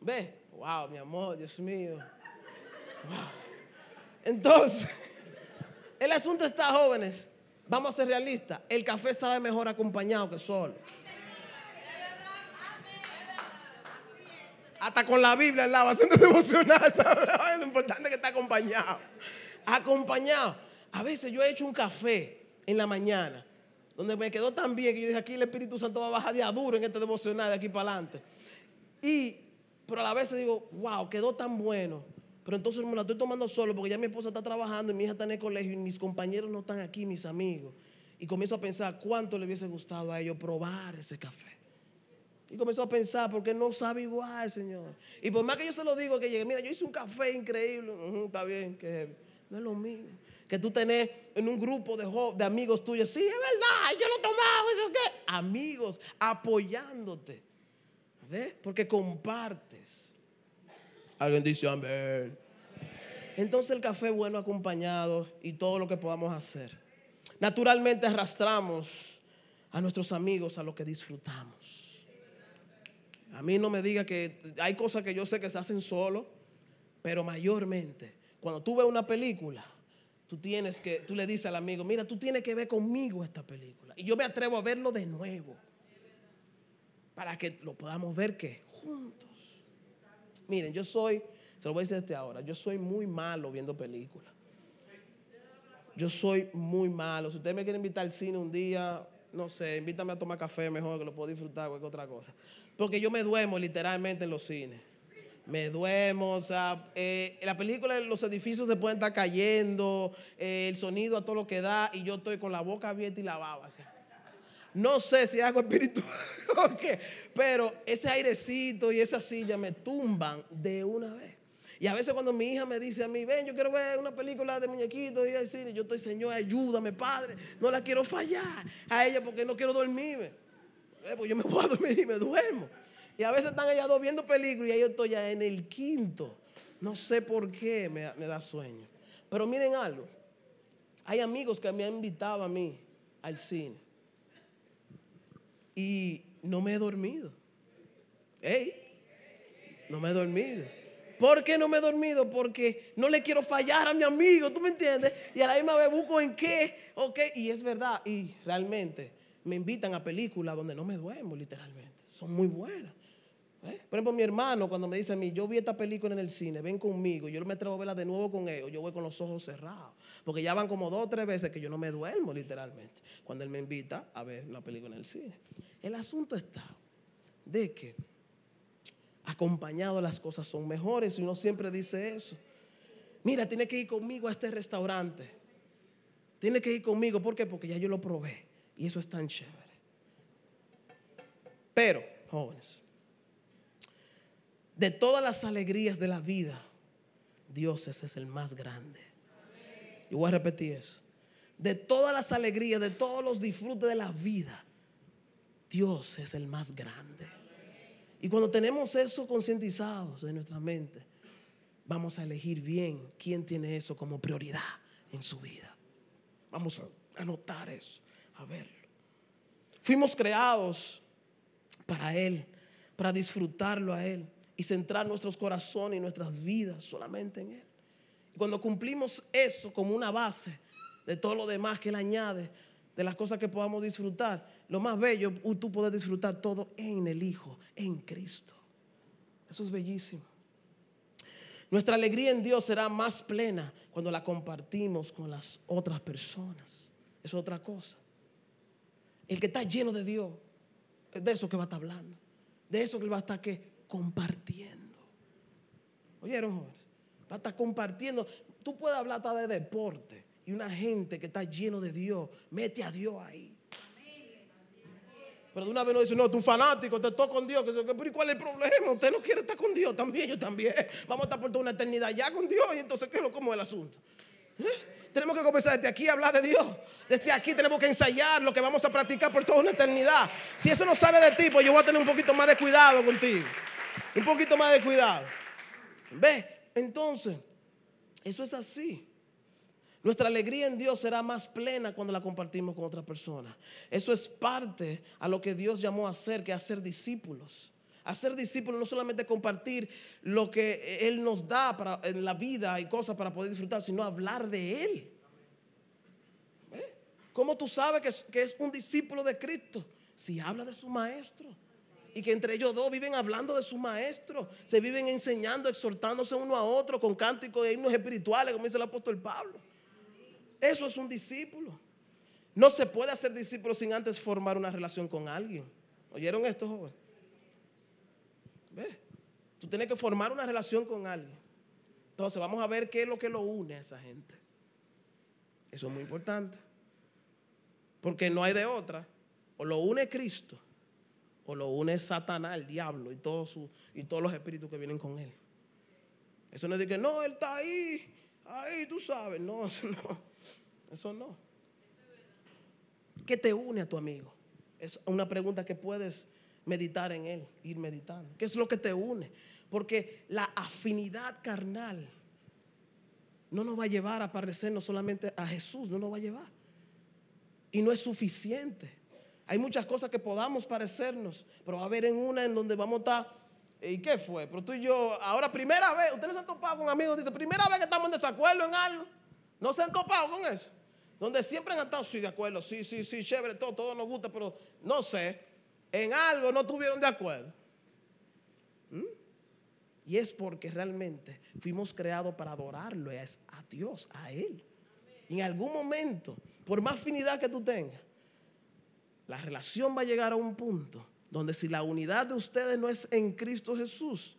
¿Ve? Wow, mi amor, Dios mío. Wow. Entonces, <laughs> el asunto está, jóvenes. Vamos a ser realistas. El café sabe mejor acompañado que solo. Hasta con la Biblia al lado, haciendo <laughs> devocional, Es lo importante que está acompañado. Acompañado. A veces yo he hecho un café en la mañana donde me quedó tan bien que yo dije, aquí el Espíritu Santo va a bajar de duro en este devocional de aquí para adelante. Y, pero a la vez digo, wow, quedó tan bueno. Pero entonces me la estoy tomando solo porque ya mi esposa está trabajando y mi hija está en el colegio y mis compañeros no están aquí, mis amigos. Y comienzo a pensar cuánto le hubiese gustado a ellos probar ese café. Y comienzo a pensar, porque no sabe igual, Señor. Y por más que yo se lo digo, que llegue, mira, yo hice un café increíble. está bien, que no es lo mismo que tú tenés en un grupo de, amigos tuyos. Sí, es verdad, yo lo tomaba, ¿eso qué? Amigos apoyándote. ¿Ves? Porque compartes. Alguien dice amén. Entonces el café bueno acompañado y todo lo que podamos hacer. Naturalmente arrastramos a nuestros amigos a lo que disfrutamos. A mí no me diga que hay cosas que yo sé que se hacen solo, pero mayormente cuando tú ves una película, tú tienes que, tú le dices al amigo, mira, tú tienes que ver conmigo esta película. Y yo me atrevo a verlo de nuevo. Para que lo podamos ver que juntos. Miren, yo soy, se lo voy a decir este ahora, yo soy muy malo viendo películas. Yo soy muy malo. Si usted me quiere invitar al cine un día, no sé, invítame a tomar café mejor que lo puedo disfrutar, cualquier otra cosa. Porque yo me duermo literalmente en los cines me duermo, o sea, eh, la película los edificios se pueden estar cayendo, eh, el sonido a todo lo que da y yo estoy con la boca abierta y la baba. No sé si hago <laughs> espiritual o qué, pero ese airecito y esa silla me tumban de una vez. Y a veces cuando mi hija me dice a mí, ven, yo quiero ver una película de muñequitos y decir, yo estoy, Señor, ayúdame, Padre, no la quiero fallar a ella porque no quiero dormirme. Eh, pues yo me voy a <laughs> dormir y me duermo. Y a veces están allá dos viendo películas y yo estoy ya en el quinto. No sé por qué me, da sueño. Pero miren algo. Hay amigos que me han invitado a mí al cine. Y no me he dormido. ¿Ey? No me he dormido. ¿Por qué no me he dormido? Porque no le quiero fallar a mi amigo, ¿tú me entiendes? Y a la misma vez busco en qué, ok. Y es verdad, y realmente me invitan a películas donde no me duermo, literalmente. Son muy buenas. ¿Eh? Por ejemplo, mi hermano cuando me dice a mí, yo vi esta película en el cine, ven conmigo, yo me atrevo a verla de nuevo con ellos, yo voy con los ojos cerrados. Porque ya van como dos o tres veces que yo no me duermo literalmente, cuando él me invita a ver una película en el cine. El asunto está de que acompañado las cosas son mejores y uno siempre dice eso. Mira, tiene que ir conmigo a este restaurante. Tiene que ir conmigo. ¿Por qué? Porque ya yo lo probé. Y eso es tan chévere. Pero, jóvenes, de todas las alegrías de la vida, Dios es el más grande. Y voy a repetir eso. De todas las alegrías, de todos los disfrutes de la vida, Dios es el más grande. Y cuando tenemos eso concientizados en nuestra mente, vamos a elegir bien quién tiene eso como prioridad en su vida. Vamos a anotar eso, a verlo. Fuimos creados para Él, para disfrutarlo a Él y centrar nuestros corazones y nuestras vidas solamente en Él. Y cuando cumplimos eso como una base de todo lo demás que Él añade, de las cosas que podamos disfrutar, lo más bello, tú puedes disfrutar todo en el Hijo, en Cristo. Eso es bellísimo. Nuestra alegría en Dios será más plena cuando la compartimos con las otras personas. Es otra cosa. El que está lleno de Dios, es de eso que va a estar hablando. De eso que va a estar compartiendo. ¿Oyeron, jóvenes? Va a estar compartiendo. Tú puedes hablar hasta de deporte y una gente que está lleno de Dios, mete a Dios ahí. Pero de una vez no dice, no, tú fanático, te estoy con Dios. Pero ¿cuál es el problema? Usted no quiere estar con Dios, también yo también. Vamos a estar por toda una eternidad ya con Dios. Y entonces, ¿qué es lo como el asunto? ¿Eh? Tenemos que comenzar desde aquí a hablar de Dios. Desde aquí tenemos que ensayar lo que vamos a practicar por toda una eternidad. Si eso no sale de ti, pues yo voy a tener un poquito más de cuidado contigo. Un poquito más de cuidado. ¿Ve? Entonces, eso es así. Nuestra alegría en Dios será más plena cuando la compartimos con otras personas. Eso es parte a lo que Dios llamó a hacer, que hacer discípulos. Hacer discípulos no solamente compartir lo que Él nos da para, en la vida y cosas para poder disfrutar, sino hablar de Él. ¿Cómo tú sabes que que es un discípulo de Cristo? Si habla de su maestro y que entre ellos dos viven hablando de su maestro, se viven enseñando, exhortándose uno a otro con cánticos e himnos espirituales, como dice el apóstol Pablo. Eso es un discípulo. No se puede hacer discípulo sin antes formar una relación con alguien. ¿Oyeron esto, joven? ¿Ve? Tú tienes que formar una relación con alguien. Entonces vamos a ver qué es lo que lo une a esa gente. Eso es muy importante. Porque no hay de otra. O lo une Cristo, o lo une Satanás, el diablo y, todo y todos los espíritus que vienen con él. Eso no es de que no, él está ahí, ahí, tú sabes. No, <laughs> eso no. Eso no. ¿Qué te une a tu amigo? Es una pregunta que puedes meditar en él, ir meditando. ¿Qué es lo que te une? Porque la afinidad carnal no nos va a llevar a parecernos solamente a Jesús, no nos va a llevar. Y no es suficiente. Hay muchas cosas que podamos parecernos, pero va a haber en una en donde vamos a estar. ¿Y qué fue? Pero tú y yo, ahora primera vez, ustedes se han topado con amigos, dice, primera vez que estamos en desacuerdo en algo. ¿No se han topado con eso? Donde siempre han estado, sí, de acuerdo, sí, sí, sí, chévere, todo, todo nos gusta, pero no sé, en algo no tuvieron de acuerdo. ¿Mm? Y es porque realmente fuimos creados para adorarlo a Dios, a Él. En algún momento, por más afinidad que tú tengas, la relación va a llegar a un punto donde si la unidad de ustedes no es en Cristo Jesús,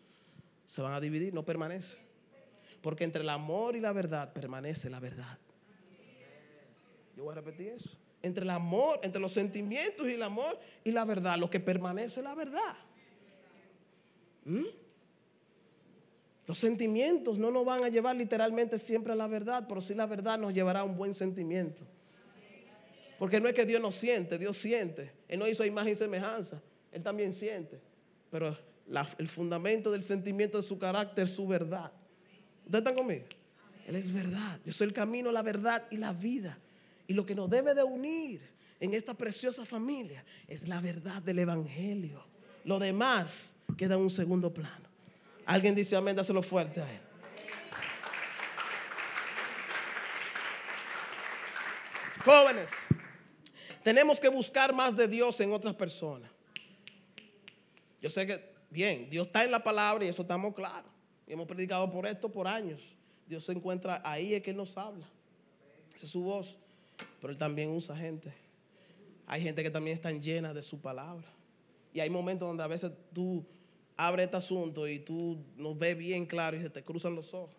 se van a dividir, no permanece. Porque entre el amor y la verdad permanece la verdad. Yo voy a repetir eso. Entre el amor, entre los sentimientos y el amor y la verdad, lo que permanece es la verdad. ¿Mm? Los sentimientos no nos van a llevar literalmente siempre a la verdad, pero sí la verdad nos llevará a un buen sentimiento. Porque no es que Dios no siente, Dios siente. Él no hizo imagen y semejanza, Él también siente. Pero el fundamento del sentimiento de su carácter es su verdad. ¿Ustedes están conmigo? Él es verdad. Yo soy el camino, la verdad y la vida. Y lo que nos debe de unir en esta preciosa familia es la verdad del Evangelio. Lo demás queda en un segundo plano. Alguien dice amén, dáselo fuerte a él. Jóvenes, tenemos que buscar más de Dios en otras personas. Yo sé que, bien, Dios está en la palabra y eso estamos claros. Y hemos predicado por esto por años. Dios se encuentra ahí, es que Él nos habla. Esa es su voz. Pero Él también usa gente. Hay gente que también está llena de su palabra. Y hay momentos donde a veces tú abres este asunto y tú no ves bien claro y se te cruzan los ojos.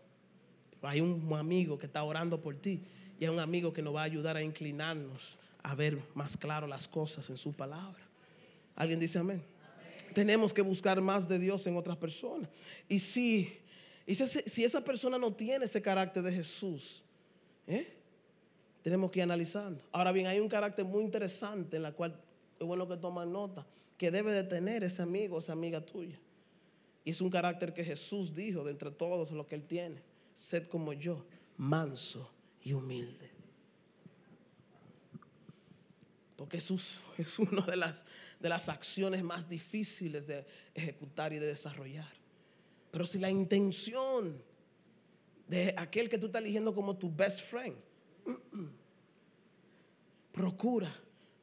Pero hay un amigo que está orando por ti y a un amigo que nos va a ayudar a inclinarnos a ver más claro las cosas en su palabra. ¿Alguien dice amén? Tenemos que buscar más de Dios en otras personas. Y si, si, esa persona no tiene ese carácter de Jesús, ¿eh? tenemos que ir analizando. Ahora bien, hay un carácter muy interesante en la cual es bueno que tomen nota, que debe de tener ese amigo, esa amiga tuya. Y es un carácter que Jesús dijo de entre todos lo que él tiene. Sed como yo, manso y humilde. Porque Jesús es una de las, de las acciones más difíciles de ejecutar y de desarrollar. Pero si la intención de aquel que tú estás eligiendo como tu best friend, <clears throat> procura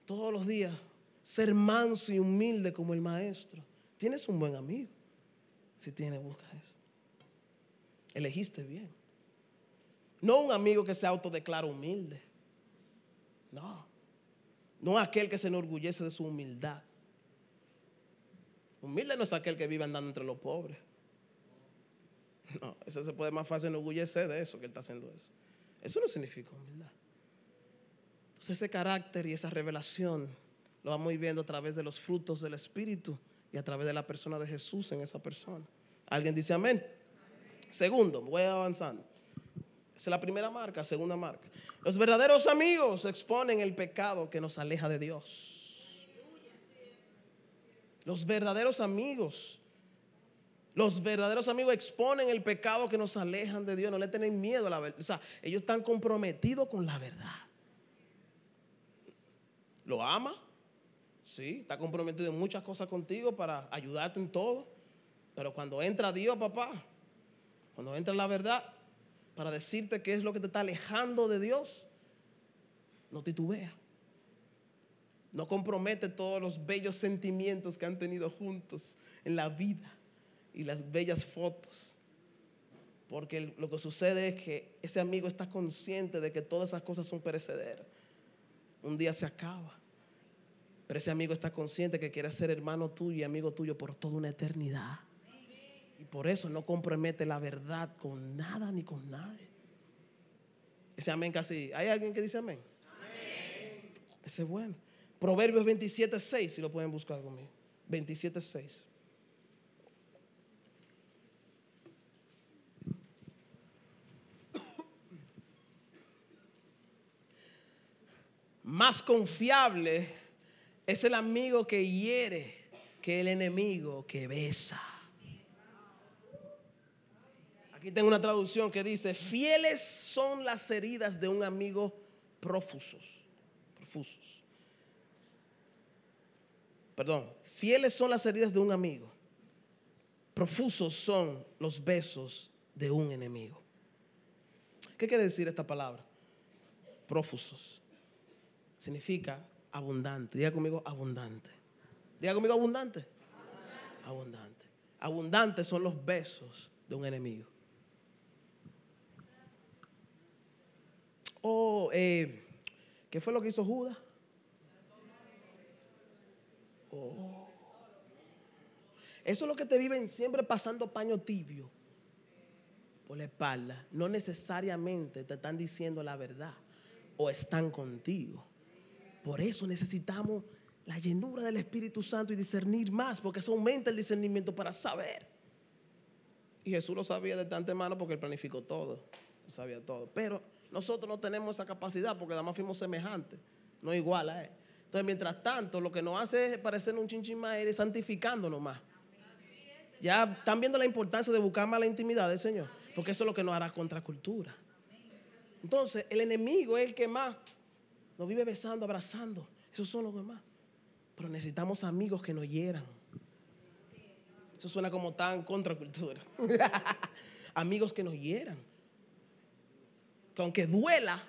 todos los días ser manso y humilde como el maestro. Tienes un buen amigo. Si tienes, busca eso. Elegiste bien. No un amigo que se autodeclara humilde. No. No aquel que se enorgullece de su humildad. Humilde no es aquel que vive andando entre los pobres. No, ese se puede más fácil enorgullecer de eso que él está haciendo eso. Eso no significa humildad. Entonces ese carácter y esa revelación lo vamos viendo a través de los frutos del Espíritu y a través de la persona de Jesús en esa persona. ¿Alguien dice amén? Segundo, voy avanzando. Esa es la primera marca, segunda marca. Los verdaderos amigos exponen el pecado que nos aleja de Dios. Los verdaderos amigos. Los verdaderos amigos exponen el pecado que nos alejan de Dios. No le tienen miedo a la verdad. O sea, ellos están comprometidos con la verdad. ¿Lo ama? Sí, está comprometido en muchas cosas contigo para ayudarte en todo. Pero cuando entra Dios, papá, cuando entra la verdad, para decirte qué es lo que te está alejando de Dios, no titubea. No compromete todos los bellos sentimientos que han tenido juntos en la vida y las bellas fotos. Porque lo que sucede es que ese amigo está consciente de que todas esas cosas son perecederas. Un día se acaba. Pero ese amigo está consciente que quiere ser hermano tuyo y amigo tuyo por toda una eternidad. Y por eso no compromete la verdad con nada ni con nadie. Ese amén casi. ¿Hay alguien que dice amén? amén. Ese es bueno. Proverbios 27, 6, si lo pueden buscar conmigo. 27, 6. Más confiable es el amigo que hiere que el enemigo que besa. Aquí tengo una traducción que dice, fieles son las heridas de un amigo profusos. Profusos. Perdón, fieles son las heridas de un amigo. Profusos son los besos de un enemigo. ¿Qué quiere decir esta palabra? Profusos. Significa abundante. Diga conmigo abundante. Diga conmigo abundante. Abundante. Abundante. Abundantes son los besos de un enemigo. Eh, ¿qué fue lo que hizo Judas? Oh. Eso es lo que te viven siempre pasando paño tibio por la espalda. No necesariamente te están diciendo la verdad o están contigo. Por eso necesitamos la llenura del Espíritu Santo y discernir más, porque eso aumenta el discernimiento para saber. Y Jesús lo sabía de antemano porque él planificó todo, sabía todo. Pero nosotros no tenemos esa capacidad porque además fuimos semejantes, no igual a Él. Entonces, mientras tanto, lo que nos hace es parecer un chinchín más es santificándonos más. Ya están viendo la importancia de buscar más la intimidad del Señor, porque eso es lo que nos hará contracultura. Entonces, el enemigo es el que más nos vive besando, abrazando. Esos son los demás. Pero necesitamos amigos que nos hieran. Eso suena como tan contracultura. <laughs> amigos que nos hieran que aunque duela,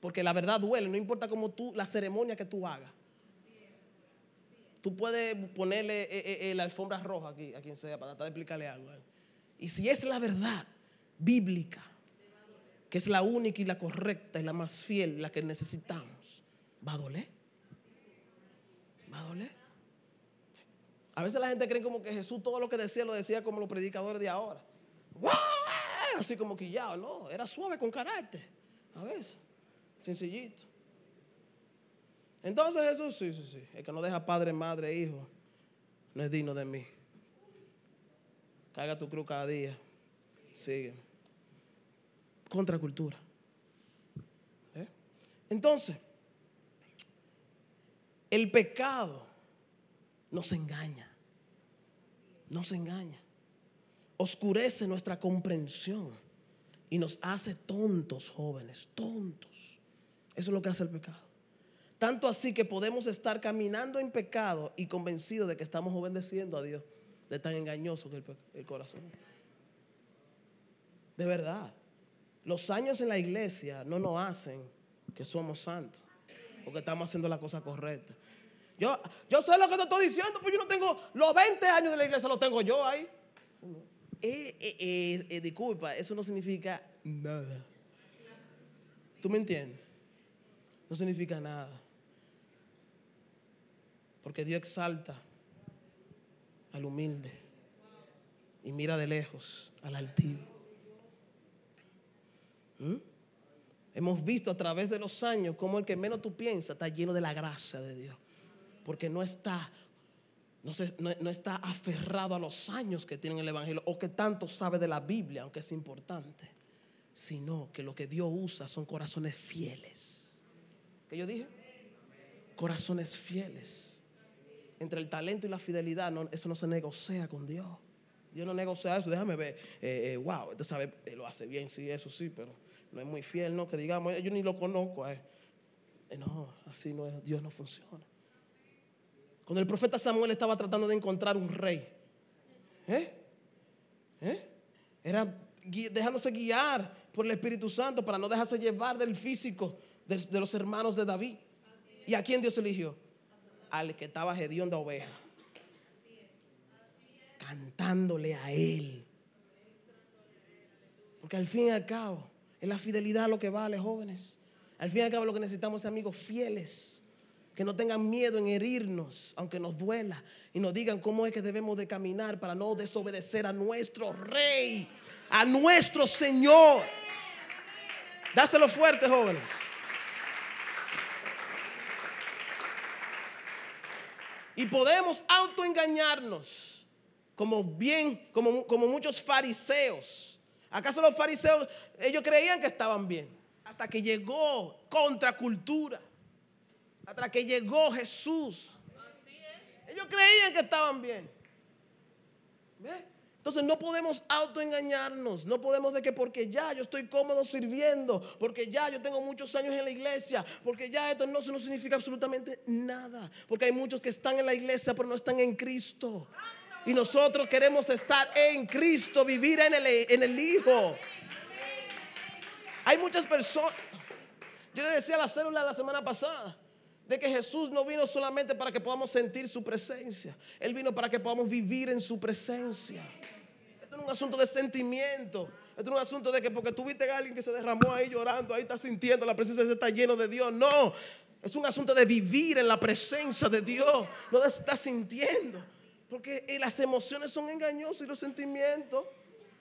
porque la verdad duele, no importa cómo tú, la ceremonia que tú hagas. Tú puedes ponerle eh, eh, eh, la alfombra roja aquí, a quien sea, para tratar de explicarle algo. Y si es la verdad bíblica, que es la única y la correcta y la más fiel, la que necesitamos, va a doler. Va a doler. A veces la gente cree como que Jesús todo lo que decía lo decía como los predicadores de ahora así como quillado, no, era suave con carácter. A veces. Sencillito. Entonces Jesús, sí, sí, sí. El que no deja padre, madre, hijo, no es digno de mí. Carga tu cruz cada día. Sigue. Contracultura. ¿Eh? Entonces, el pecado nos engaña. Nos engaña. Oscurece nuestra comprensión y nos hace tontos, jóvenes, tontos. Eso es lo que hace el pecado. Tanto así que podemos estar caminando en pecado y convencidos de que estamos obedeciendo a Dios, de tan engañoso que el corazón. De verdad, los años en la iglesia no nos hacen que somos santos, porque estamos haciendo la cosa correcta. Yo, yo sé lo que te estoy diciendo, pues yo no tengo los 20 años de la iglesia, los tengo yo ahí. Eh, eh, eh, disculpa, eso no significa nada. ¿Tú me entiendes? No significa nada. Porque Dios exalta al humilde y mira de lejos al altivo. ¿Mm? Hemos visto a través de los años cómo el que menos tú piensas está lleno de la gracia de Dios porque no está, no, está aferrado a los años que tiene el Evangelio o que tanto sabe de la Biblia, aunque es importante, sino que lo que Dios usa son corazones fieles. ¿Qué yo dije? Corazones fieles. Entre el talento y la fidelidad, eso no se negocia con Dios. Dios no negocia eso. Déjame ver, eh, eh, wow, este sabe, lo hace bien, sí, eso sí, pero no es muy fiel, no, que digamos, yo ni lo conozco. Eh. No, así no es, Dios no funciona. Cuando el profeta Samuel estaba tratando de encontrar un rey. ¿Eh? ¿Eh? Era dejándose guiar por el Espíritu Santo para no dejarse llevar del físico de, los hermanos de David. ¿Y a quién Dios eligió? Al que estaba de oveja. Cantándole a él. Porque al fin y al cabo, es la fidelidad lo que vale, jóvenes. Al fin y al cabo, lo que necesitamos es amigos fieles que no tengan miedo en herirnos, aunque nos duela, y nos digan cómo es que debemos de caminar para no desobedecer a nuestro rey, a nuestro Señor. Dáselo fuerte, jóvenes. Y podemos autoengañarnos, como bien, como, como muchos fariseos. ¿Acaso los fariseos, ellos creían que estaban bien? Hasta que llegó contracultura hasta que llegó Jesús. Ellos creían que estaban bien. Entonces no podemos autoengañarnos, no podemos de que porque ya yo estoy cómodo sirviendo, porque ya yo tengo muchos años en la iglesia, porque ya esto no, no significa absolutamente nada, porque hay muchos que están en la iglesia pero no están en Cristo. Y nosotros queremos estar en Cristo, vivir en el, en el Hijo. Hay muchas personas, yo le decía a la célula la semana pasada, de que Jesús no vino solamente para que podamos sentir su presencia, Él vino para que podamos vivir en su presencia. Esto no es un asunto de sentimiento, esto no es un asunto de que porque tú viste a alguien que se derramó ahí llorando, ahí está sintiendo la presencia, está lleno de Dios. No, es un asunto de vivir en la presencia de Dios, no de estar sintiendo, porque las emociones son engañosas y los sentimientos.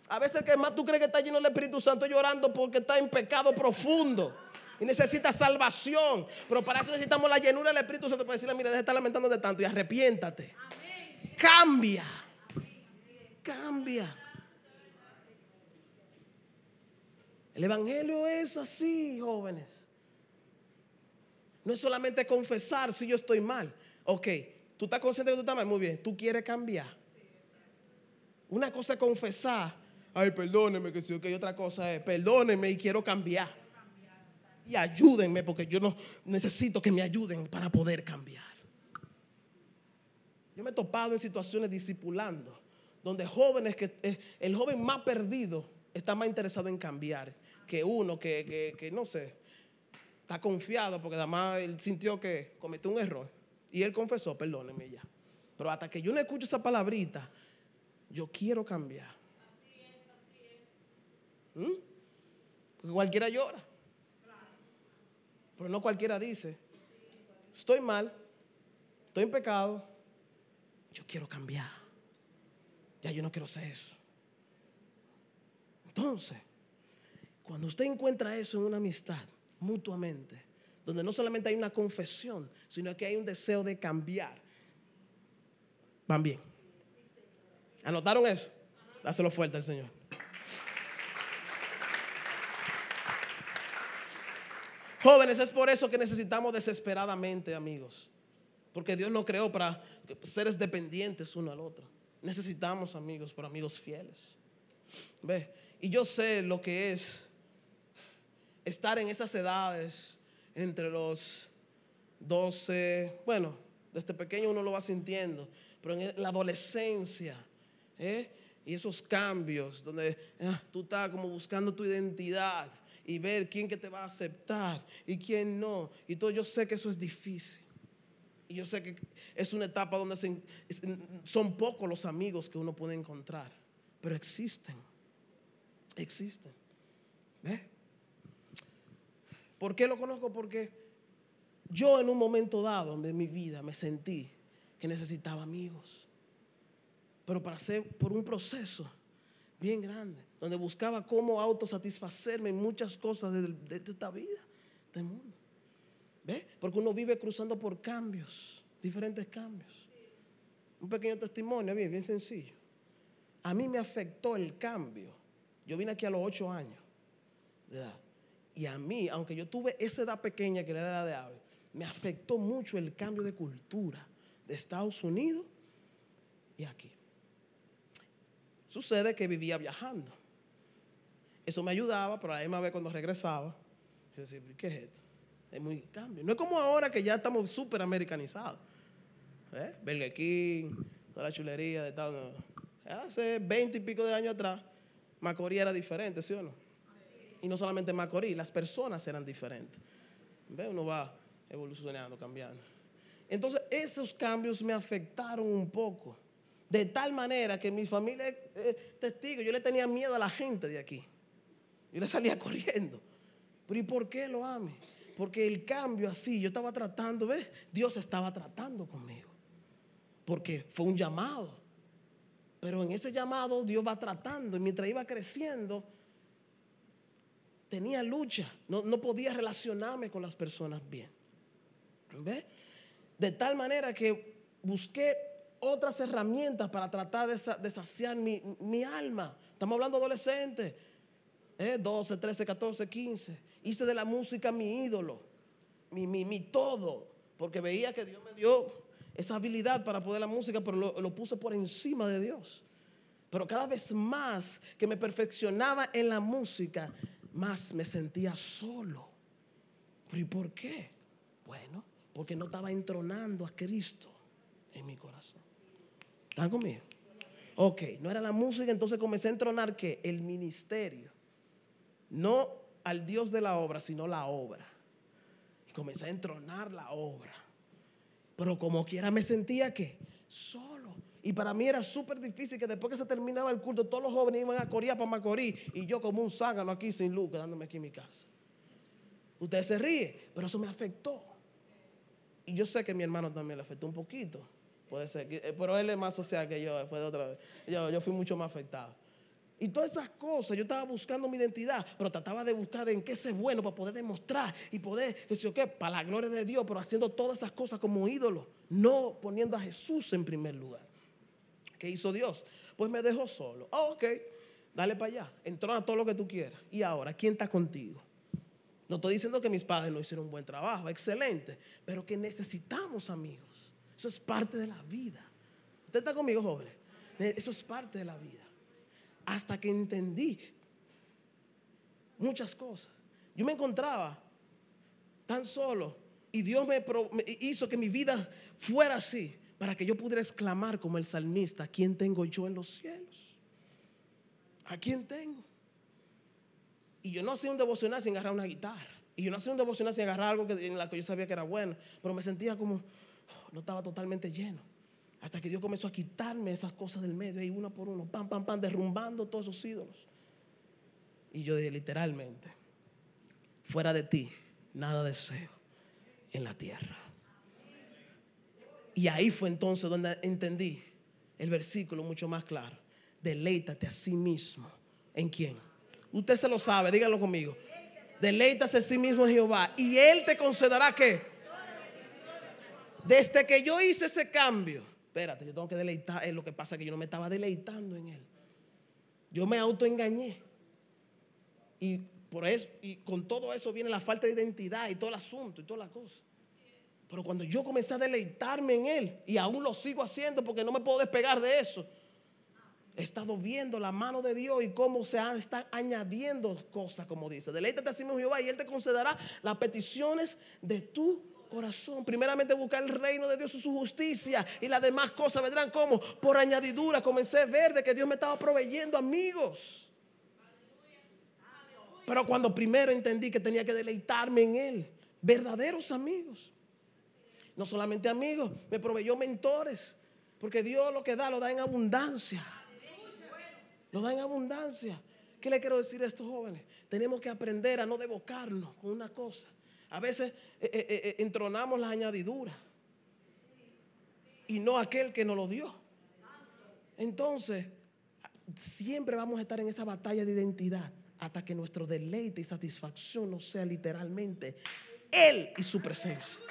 A veces el que más tú crees que está lleno del Espíritu Santo llorando porque está en pecado profundo y necesita salvación. Pero para eso necesitamos la llenura del Espíritu Santo para decirle, mira, deja de estar lamentando de tanto y arrepiéntate. Cambia. Cambia. El Evangelio es así, jóvenes. No es solamente confesar si yo estoy mal. Ok, tú estás consciente de que tú estás mal. Muy bien, tú quieres cambiar. Una cosa es confesar. Ay, perdóneme que sí, ok. Otra cosa es, perdóneme y quiero cambiar y ayúdenme porque yo no necesito que me ayuden para poder cambiar. Yo me he topado en situaciones discipulando donde jóvenes que eh, el joven más perdido está más interesado en cambiar que uno que, que no sé, está confiado porque además él sintió que cometió un error y él confesó, perdóneme ya. Pero hasta que yo no escucho esa palabrita, yo quiero cambiar. Así es, así es. Porque cualquiera llora. Pero no cualquiera dice, estoy mal, estoy en pecado, yo quiero cambiar. Ya yo no quiero hacer eso. Entonces, cuando usted encuentra eso en una amistad, mutuamente, donde no solamente hay una confesión, sino que hay un deseo de cambiar. Van bien. ¿Anotaron eso? Dáselo fuerte al Señor. Jóvenes, es por eso que necesitamos desesperadamente, amigos. Porque Dios nos creó para seres dependientes uno al otro. Necesitamos amigos, pero amigos fieles. Y yo sé lo que es estar en esas edades entre los 12, bueno, desde pequeño uno lo va sintiendo, pero en la adolescencia, ¿eh? y esos cambios donde ah, tú estás como buscando tu identidad y ver quién que te va a aceptar y quién no. Y todo yo sé que eso es difícil. Y yo sé que es una etapa donde son pocos los amigos que uno puede encontrar, pero existen. Existen. ¿Ve? ¿Por qué lo conozco? Porque yo en un momento dado de mi vida me sentí que necesitaba amigos. Pero para hacer por un proceso bien grande, donde buscaba cómo autosatisfacerme en muchas cosas de, esta vida, del mundo. ¿Ve? Porque uno vive cruzando por cambios, diferentes cambios. Un pequeño testimonio, bien, bien sencillo. A mí me afectó el cambio. Yo vine aquí a los ocho años Y a mí, aunque yo tuve esa edad pequeña que era la edad de ave, me afectó mucho el cambio de cultura de Estados Unidos y aquí. Sucede que vivía viajando. Eso me ayudaba, pero a la misma vez cuando regresaba, yo decía, ¿qué es esto? Es muy cambio. No es como ahora que ya estamos súper americanizados. ¿Eh? Burger King, toda la chulería de tal. Hace veinte y pico de años atrás, Macorís era diferente, ¿sí o no? Y no solamente Macorís, las personas eran diferentes. ¿Ve? Uno va evolucionando, cambiando. Entonces, esos cambios me afectaron un poco. De tal manera que mi familia es testigo. Yo le tenía miedo a la gente de aquí. Yo le salía <laughs> corriendo. Pero ¿y por qué lo ame? Porque el cambio así, yo estaba tratando, ¿ves? Dios estaba tratando conmigo. Porque fue un llamado. Pero en ese llamado Dios va tratando. Y mientras iba creciendo, tenía lucha. No, no podía relacionarme con las personas bien. ¿Ves? De tal manera que busqué otras herramientas para tratar de, saciar mi, alma. Estamos hablando de adolescentes, 12, 13, 14, 15. Hice de la música mi ídolo, mi, mi, todo, porque veía que Dios me dio esa habilidad para poder la música, pero lo, lo puse por encima de Dios. Pero cada vez más que me perfeccionaba en la música, más me sentía solo. ¿y por qué? Bueno, porque no estaba entronando a Cristo en mi corazón. ¿Están conmigo? Ok, no era la música, entonces comencé a entronar que el ministerio, no al Dios de la obra, sino la obra. Y comencé a entronar la obra. Pero como quiera me sentía que solo. Y para mí era súper difícil que después que se terminaba el culto, todos los jóvenes iban a Coría para Macorís y yo como un zángano aquí sin luz, quedándome aquí en mi casa. Ustedes se ríen, pero eso me afectó. Y yo sé que mi hermano también le afectó un poquito. Puede ser, eh, pero él es más social que yo, fue de otra yo, yo fui mucho más afectado. Y todas esas cosas, yo estaba buscando mi identidad, pero trataba de buscar en qué ser bueno para poder demostrar y poder, decir, qué, para la gloria de Dios, pero haciendo todas esas cosas como ídolo, no poniendo a Jesús en primer lugar. ¿Qué hizo Dios? Pues me dejó solo. Oh, ok, dale para allá, entró a todo lo que tú quieras. Y ahora, ¿quién está contigo? No estoy diciendo que mis padres no hicieron un buen trabajo, excelente, pero que necesitamos amigos. Eso es parte de la vida. ¿Usted está conmigo, jóvenes? Eso es parte de la vida. Hasta que entendí muchas cosas. Yo me encontraba tan solo y Dios me, hizo que mi vida fuera así para que yo pudiera exclamar como el salmista, ¿a quién tengo yo en los cielos? ¿A quién tengo? Y yo no hacía un devocional sin agarrar una guitarra. Y yo no hacía un devocional sin agarrar algo que, en la que yo sabía que era bueno. Pero me sentía como, no estaba totalmente lleno. Hasta que Dios comenzó a quitarme esas cosas del medio, y uno por uno, pam, pam, pam, derrumbando todos esos ídolos. Y yo dije literalmente, fuera de ti, nada deseo en la tierra. Y ahí fue entonces donde entendí el versículo mucho más claro. Deleítate a sí mismo. ¿En quién? Usted se lo sabe, díganlo conmigo. Deleitas a sí mismo en Jehová y Él te concederá que desde que yo hice ese cambio, espérate, yo tengo que deleitar, es lo que pasa que yo no me estaba deleitando en Él. Yo me autoengañé. Y por eso, y con todo eso viene la falta de identidad y todo el asunto y toda la cosa. Pero cuando yo comencé a deleitarme en Él, y aún lo sigo haciendo porque no me puedo despegar de eso, he estado viendo la mano de Dios y cómo se están añadiendo cosas, como dice. Deleítate a sí mismo Jehová y Él te concederá las peticiones de tu corazón. Primeramente buscar el reino de Dios y su justicia y las demás cosas vendrán como por añadidura. Comencé a ver de que Dios me estaba proveyendo amigos. Pero cuando primero entendí que tenía que deleitarme en Él, verdaderos amigos. No solamente amigos, me proveyó mentores. Porque Dios lo que da, lo da en abundancia. Lo da en abundancia. ¿Qué le quiero decir a estos jóvenes? Tenemos que aprender a no devocarnos con una cosa. A veces eh, eh, eh, entronamos las añadiduras y no aquel que nos lo dio. Entonces, siempre vamos a estar en esa batalla de identidad hasta que nuestro deleite y satisfacción no sea literalmente Él y su presencia.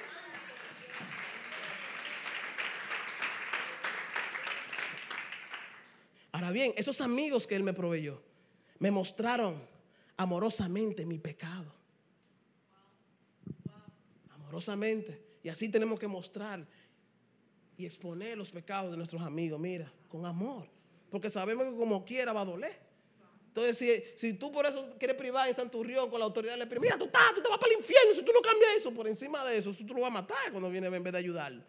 Ahora bien, esos amigos que Él me proveyó me mostraron amorosamente mi pecado. Y así tenemos que mostrar y exponer los pecados de nuestros amigos, mira, con amor. Porque sabemos que como quiera va a doler. Entonces, si, tú por eso quieres privar en Santurrión con la autoridad, le mira, tú, estás, tú te vas para el infierno si tú no cambias eso. Por encima de eso, tú lo vas a matar cuando viene en vez de ayudarlo.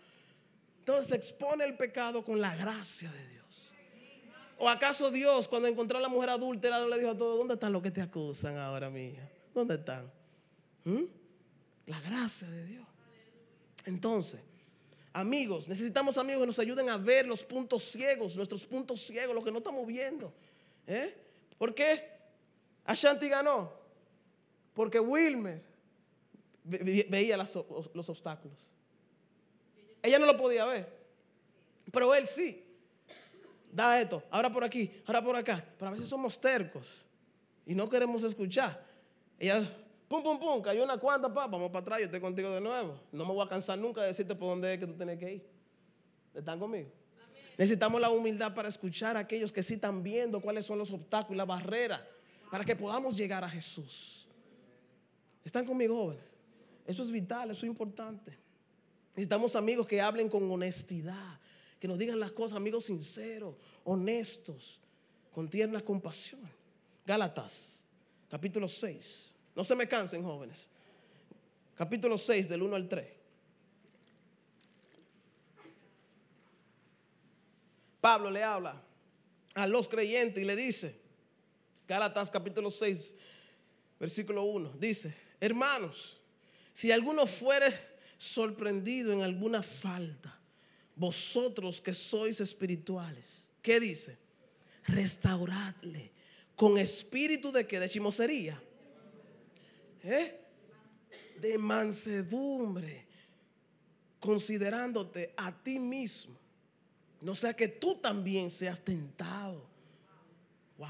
Entonces, expone el pecado con la gracia de Dios. ¿O acaso Dios, cuando encontró a la mujer adúltera, le dijo a todos, ¿dónde están los que te acusan ahora, mía? ¿Dónde están? ¿Mm? La gracia de Dios. Entonces, amigos, necesitamos amigos que nos ayuden a ver los puntos ciegos, nuestros puntos ciegos, lo que no estamos viendo. ¿Eh? ¿Por qué Ashanti ganó? Porque Wilmer veía los obstáculos. Ella no lo podía ver, pero él sí da esto, ahora por aquí, ahora por acá. Pero a veces somos tercos y no queremos escuchar. Ella, pum, pum, pum, cayó una cuanta, pa, vamos para atrás, yo estoy contigo de nuevo. No me voy a cansar nunca de decirte por dónde es que tú tienes que ir. ¿Están conmigo? Necesitamos la humildad para escuchar a aquellos que sí están viendo cuáles son los obstáculos, la barrera, para que podamos llegar a Jesús. ¿Están conmigo, jóvenes? Eso es vital, eso es importante. Necesitamos amigos que hablen con honestidad, que nos digan las cosas, amigos sinceros, honestos, con tierna compasión. Gálatas, capítulo 6. No se me cansen, jóvenes. Capítulo 6, del 1 al 3. Pablo le habla a los creyentes y le dice, Gálatas capítulo 6, versículo 1, dice, hermanos, si alguno fuere sorprendido en alguna falta, vosotros que sois espirituales, ¿qué dice? Restauradle con espíritu de que de chimosería, ¿Eh? de mansedumbre, considerándote a ti mismo, no sea que tú también seas tentado. Wow,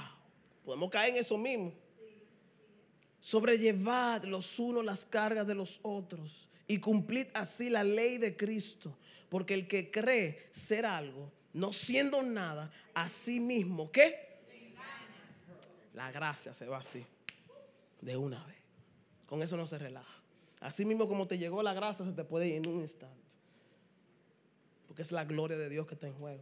podemos caer en eso mismo. Sobrellevad los unos las cargas de los otros y cumplid así la ley de Cristo. Porque el que cree ser algo, no siendo nada, a sí mismo, ¿qué? La gracia se va así, de una vez. Con eso no se relaja. Así mismo como te llegó la gracia, se te puede ir en un instante. Porque es la gloria de Dios que está en juego.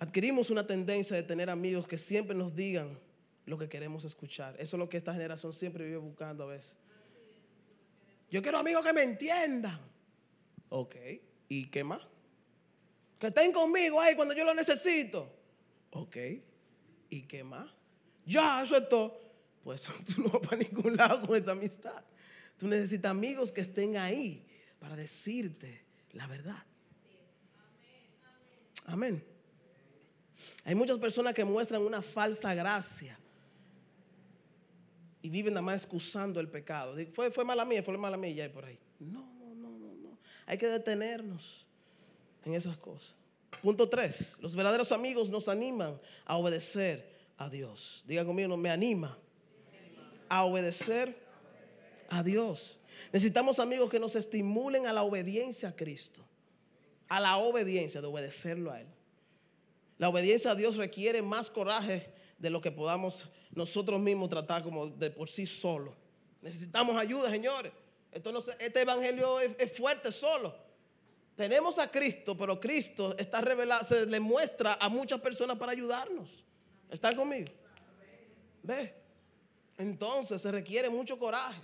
Adquirimos una tendencia de tener amigos que siempre nos digan lo que queremos escuchar. Eso es lo que esta generación siempre vive buscando a veces. Yo quiero amigos que me entiendan. Ok, ¿y qué más? Que estén conmigo ahí cuando yo lo necesito. Ok, ¿y qué más? Ya, eso es todo. Pues <laughs> tú no vas para ningún lado con esa amistad. Tú necesitas amigos que estén ahí para decirte la verdad. Amén. Hay muchas personas que muestran una falsa gracia y viven nada más excusando el pecado. Fue, fue mala mía, fue mala mía, ya hay por ahí. No, no, no, no. Hay que detenernos en esas cosas. Punto tres. Los verdaderos amigos nos animan a obedecer a Dios. Diga conmigo, me anima a obedecer a Dios. Necesitamos amigos que nos estimulen a la obediencia a Cristo. A la obediencia, de obedecerlo a Él. La obediencia a Dios requiere más coraje de lo que podamos nosotros mismos tratar como de por sí solo. Necesitamos ayuda, señores. Esto no, este evangelio es, fuerte solo. Tenemos a Cristo, pero Cristo está revelado, se le muestra a muchas personas para ayudarnos. ¿Están conmigo? ¿Ve? Entonces se requiere mucho coraje.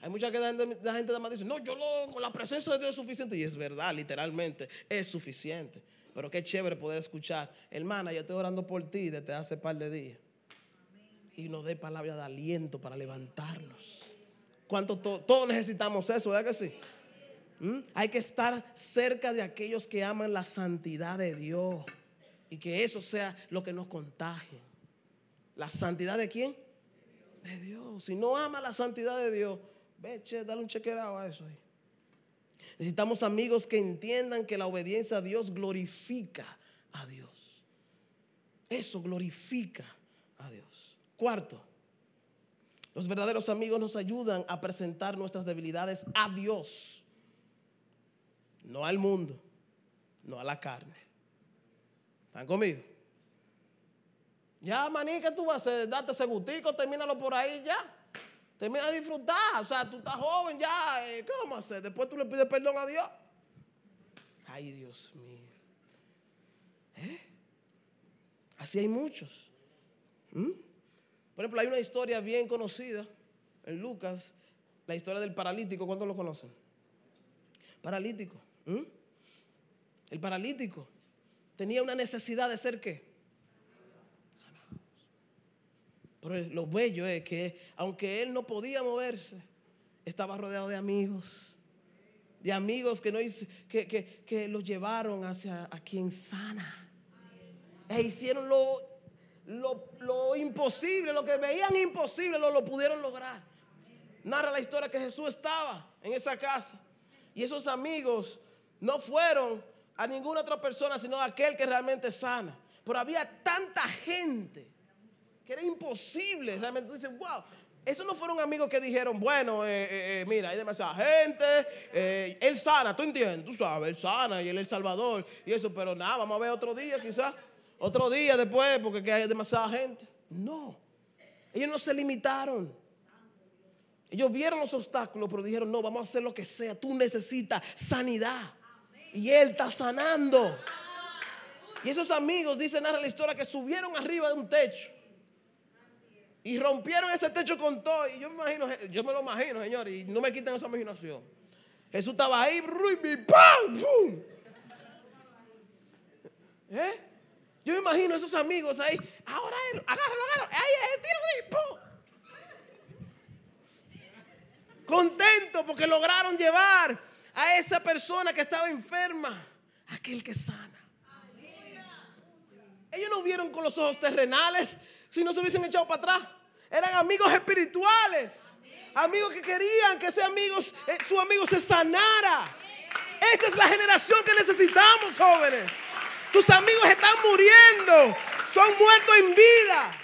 Hay mucha gente, la gente además dice, no, yo lo, con la presencia de Dios es suficiente. Y es verdad, literalmente, es suficiente. Pero qué chévere poder escuchar, hermana, yo estoy orando por ti desde hace par de días. Y nos dé palabra de aliento para levantarnos. ¿Cuánto todos necesitamos eso, verdad que sí? ¿Mm? Hay que estar cerca de aquellos que aman la santidad de Dios. Y que eso sea lo que nos contagie. ¿La santidad de quién? De Dios. Si no ama la santidad de Dios, ve, che, dale un chequeado a eso ahí. Necesitamos amigos que entiendan que la obediencia a Dios glorifica a Dios. Eso glorifica a Dios. Cuarto, los verdaderos amigos nos ayudan a presentar nuestras debilidades a Dios, no al mundo, no a la carne. ¿Están conmigo? Ya, maní, que tú vas a hacer? Date ese gustico, termínalo por ahí ya. Termina de disfrutar. O sea, tú estás joven ya. Eh, ¿Qué vamos hacer? Después tú le pides perdón a Dios. Ay, Dios mío. ¿Eh? Así hay muchos. ¿Mm? Por ejemplo, hay una historia bien conocida en Lucas, la historia del paralítico. ¿Cuántos lo conocen? Paralítico. ¿Mm? El paralítico tenía una necesidad de ser qué? Pero lo bello es que aunque él no podía moverse, estaba rodeado de amigos. De amigos que, no, que, que, que lo llevaron hacia a quien sana. E hicieron lo, lo, imposible, lo que veían imposible, lo, lo pudieron lograr. Narra la historia que Jesús estaba en esa casa. Y esos amigos no fueron a ninguna otra persona, sino a aquel que realmente sana. Pero había tanta gente que era imposible. Realmente tú dices, wow. Esos no fueron amigos que dijeron, bueno, eh, eh, eh, mira, hay demasiada gente, él sana, tú entiendes, tú sabes, él sana y él es el Salvador y eso, pero nada, vamos a ver otro día quizás, otro día después, porque hay demasiada gente. No, ellos no se limitaron. Ellos vieron los obstáculos, pero dijeron, no, vamos a hacer lo que sea, tú necesitas sanidad. Y él está sanando. Y esos amigos, dicen narra la historia, que subieron arriba de un techo y rompieron ese techo con todo. Y yo me imagino, yo me lo imagino, señor, y no me quiten esa imaginación. Jesús estaba ahí, y ¡pam! ¡Fum! ¿Eh? Yo me imagino esos amigos ahí. Ahora él, agárralo, agárralo. Ahí, ahí, tiro. Contento porque lograron llevar a esa persona que estaba enferma, aquel que sana. Ellos no vieron con los ojos terrenales, si no se hubiesen echado para atrás. Eran amigos espirituales. Amigos que querían que ese amigos, eh, su amigo se sanara. Esa es la generación que necesitamos, jóvenes. Tus amigos están muriendo. Son muertos en vida.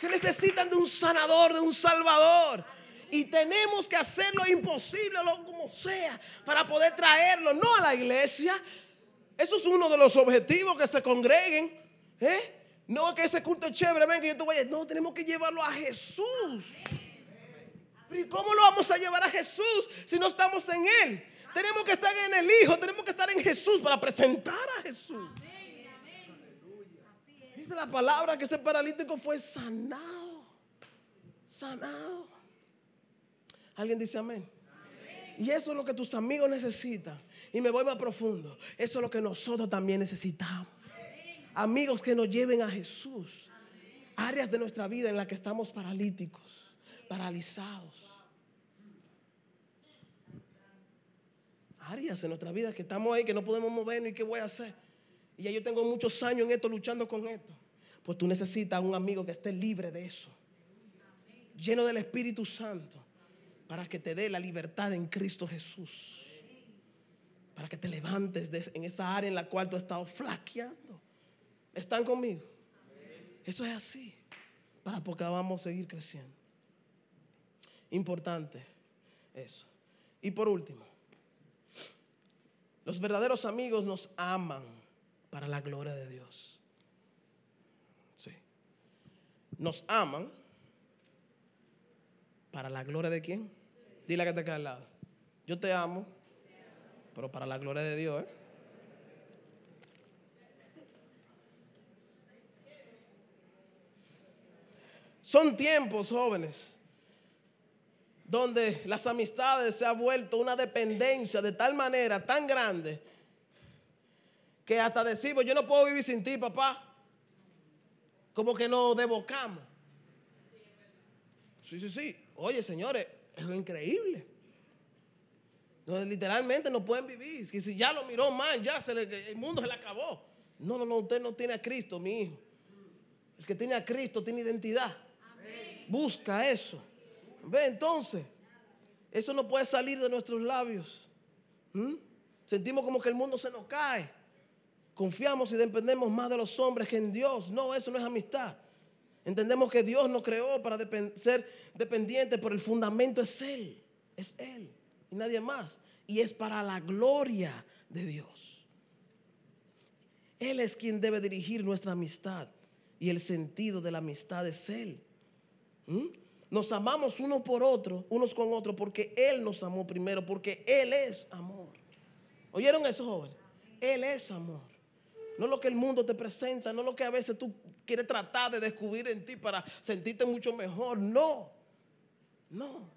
Que necesitan de un sanador, de un salvador. Y tenemos que hacer lo imposible, lo como sea, para poder traerlo, no a la iglesia. Eso es uno de los objetivos que se congreguen. ¿eh? No que ese culto es chévere, ven que yo te voy a... No, tenemos que llevarlo a Jesús. ¿Y cómo lo vamos a llevar a Jesús si no estamos en Él? Tenemos que estar en el Hijo, tenemos que estar en Jesús para presentar a Jesús. Dice la palabra que ese paralítico fue sanado. Sanado. ¿Alguien dice amén? Y eso es lo que tus amigos necesitan. Y me voy más profundo. Eso es lo que nosotros también necesitamos amigos que nos lleven a Jesús. Áreas de nuestra vida en las que estamos paralíticos, paralizados. Áreas en nuestra vida que estamos ahí, que no podemos movernos y qué voy a hacer. Y ya yo tengo muchos años en esto luchando con esto. Pues tú necesitas un amigo que esté libre de eso. Lleno del Espíritu Santo. Para que te dé la libertad en Cristo Jesús. Para que te levantes en esa área en la cual tú has estado flaqueando. ¿Están conmigo? Eso es así. Para porque vamos a seguir creciendo. importante eso. Y por último, los verdaderos amigos nos aman para la gloria de Dios. Sí. Nos aman para la gloria de quién? Dile que te queda al lado. Yo te amo, pero para la gloria de Dios, ¿eh? Son tiempos, jóvenes, donde las amistades se ha vuelto una dependencia de tal manera, tan grande, que hasta decimos, yo no puedo vivir sin ti, papá. Como que nos devocamos. Sí, sí, sí. Oye, señores, es increíble. literalmente no pueden vivir. Si ya lo miró mal, ya el mundo se le acabó. No, no, no, usted no tiene a Cristo, mi hijo. El que tiene a Cristo tiene identidad. Busca eso. Ve entonces, eso no puede salir de nuestros labios. ¿Mm? Sentimos como que el mundo se nos cae. Confiamos y dependemos más de los hombres que en Dios. No, eso no es amistad. Entendemos que Dios nos creó para ser dependientes, pero el fundamento es Él. Es Él y nadie más. Y es para la gloria de Dios. Él es quien debe dirigir nuestra amistad. Y el sentido de la amistad es Él. ¿Mm? Nos amamos uno por otro, unos con otros, porque Él nos amó primero, porque Él es amor. ¿Oyeron eso, jóvenes? Él es amor. No lo que el mundo te presenta, no lo que a veces tú quieres tratar de descubrir en ti para sentirte mucho mejor. No, no.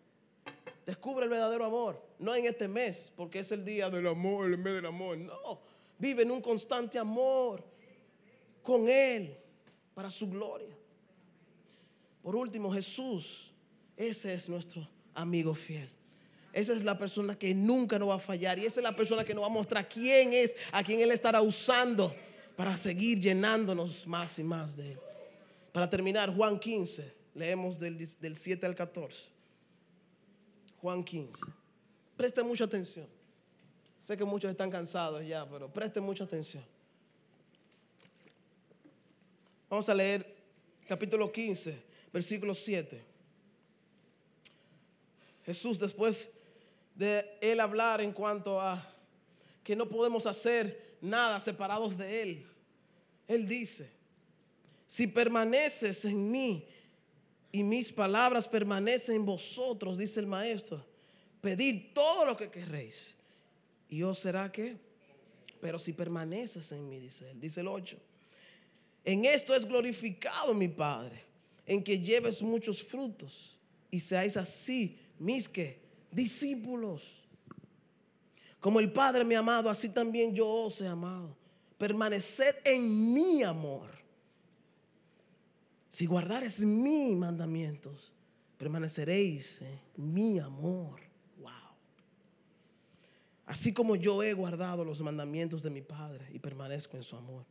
Descubre el verdadero amor. No en este mes, porque es el día del amor, el mes del amor. No. Vive en un constante amor con Él para su gloria. Por último, Jesús, ese es nuestro amigo fiel. Esa es la persona que nunca nos va a fallar y esa es la persona que nos va a mostrar quién es, a quién Él estará usando para seguir llenándonos más y más de Él. Para terminar, Juan 15, leemos del, del 7 al 14. Juan 15. Preste mucha atención. Sé que muchos están cansados ya, pero preste mucha atención. Vamos a leer capítulo 15, versículo 7. Jesús después de él hablar en cuanto a que no podemos hacer nada separados de él, él dice, si permaneces en mí y mis palabras permanecen en vosotros, dice el maestro, pedid todo lo que querréis y os será que, pero si permaneces en mí, dice él, dice el 8, en esto es glorificado mi Padre en que lleves muchos frutos y seáis así mis que discípulos. Como el Padre me ha amado, así también yo os he amado. Permaneced en mi amor. Si guardares mis mandamientos, permaneceréis en mi amor. Wow. Así como yo he guardado los mandamientos de mi Padre y permanezco en su amor.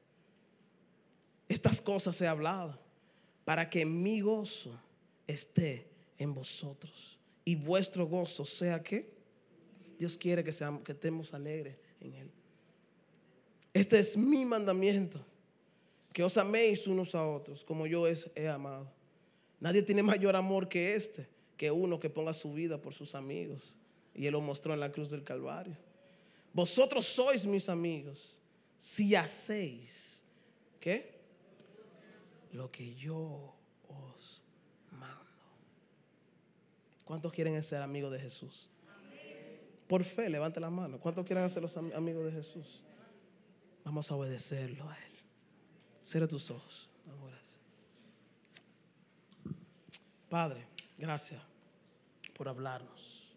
Estas cosas he hablado para que mi gozo esté en vosotros y vuestro gozo sea que Dios quiere que, seamos, que estemos alegres en Él. Este es mi mandamiento, que os améis unos a otros como yo he amado. Nadie tiene mayor amor que este, que uno que ponga su vida por sus amigos. Y Él lo mostró en la cruz del Calvario. Vosotros sois mis amigos si hacéis, ¿qué? Lo que yo os mando. ¿Cuántos quieren ser amigos de Jesús? Por fe, levante la mano. ¿Cuántos quieren ser los amigos de Jesús? Vamos a obedecerlo a Él. Cierra tus ojos. Padre, gracias por hablarnos.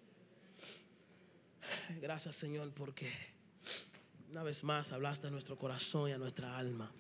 Gracias, Señor, porque una vez más hablaste a nuestro corazón y a nuestra alma.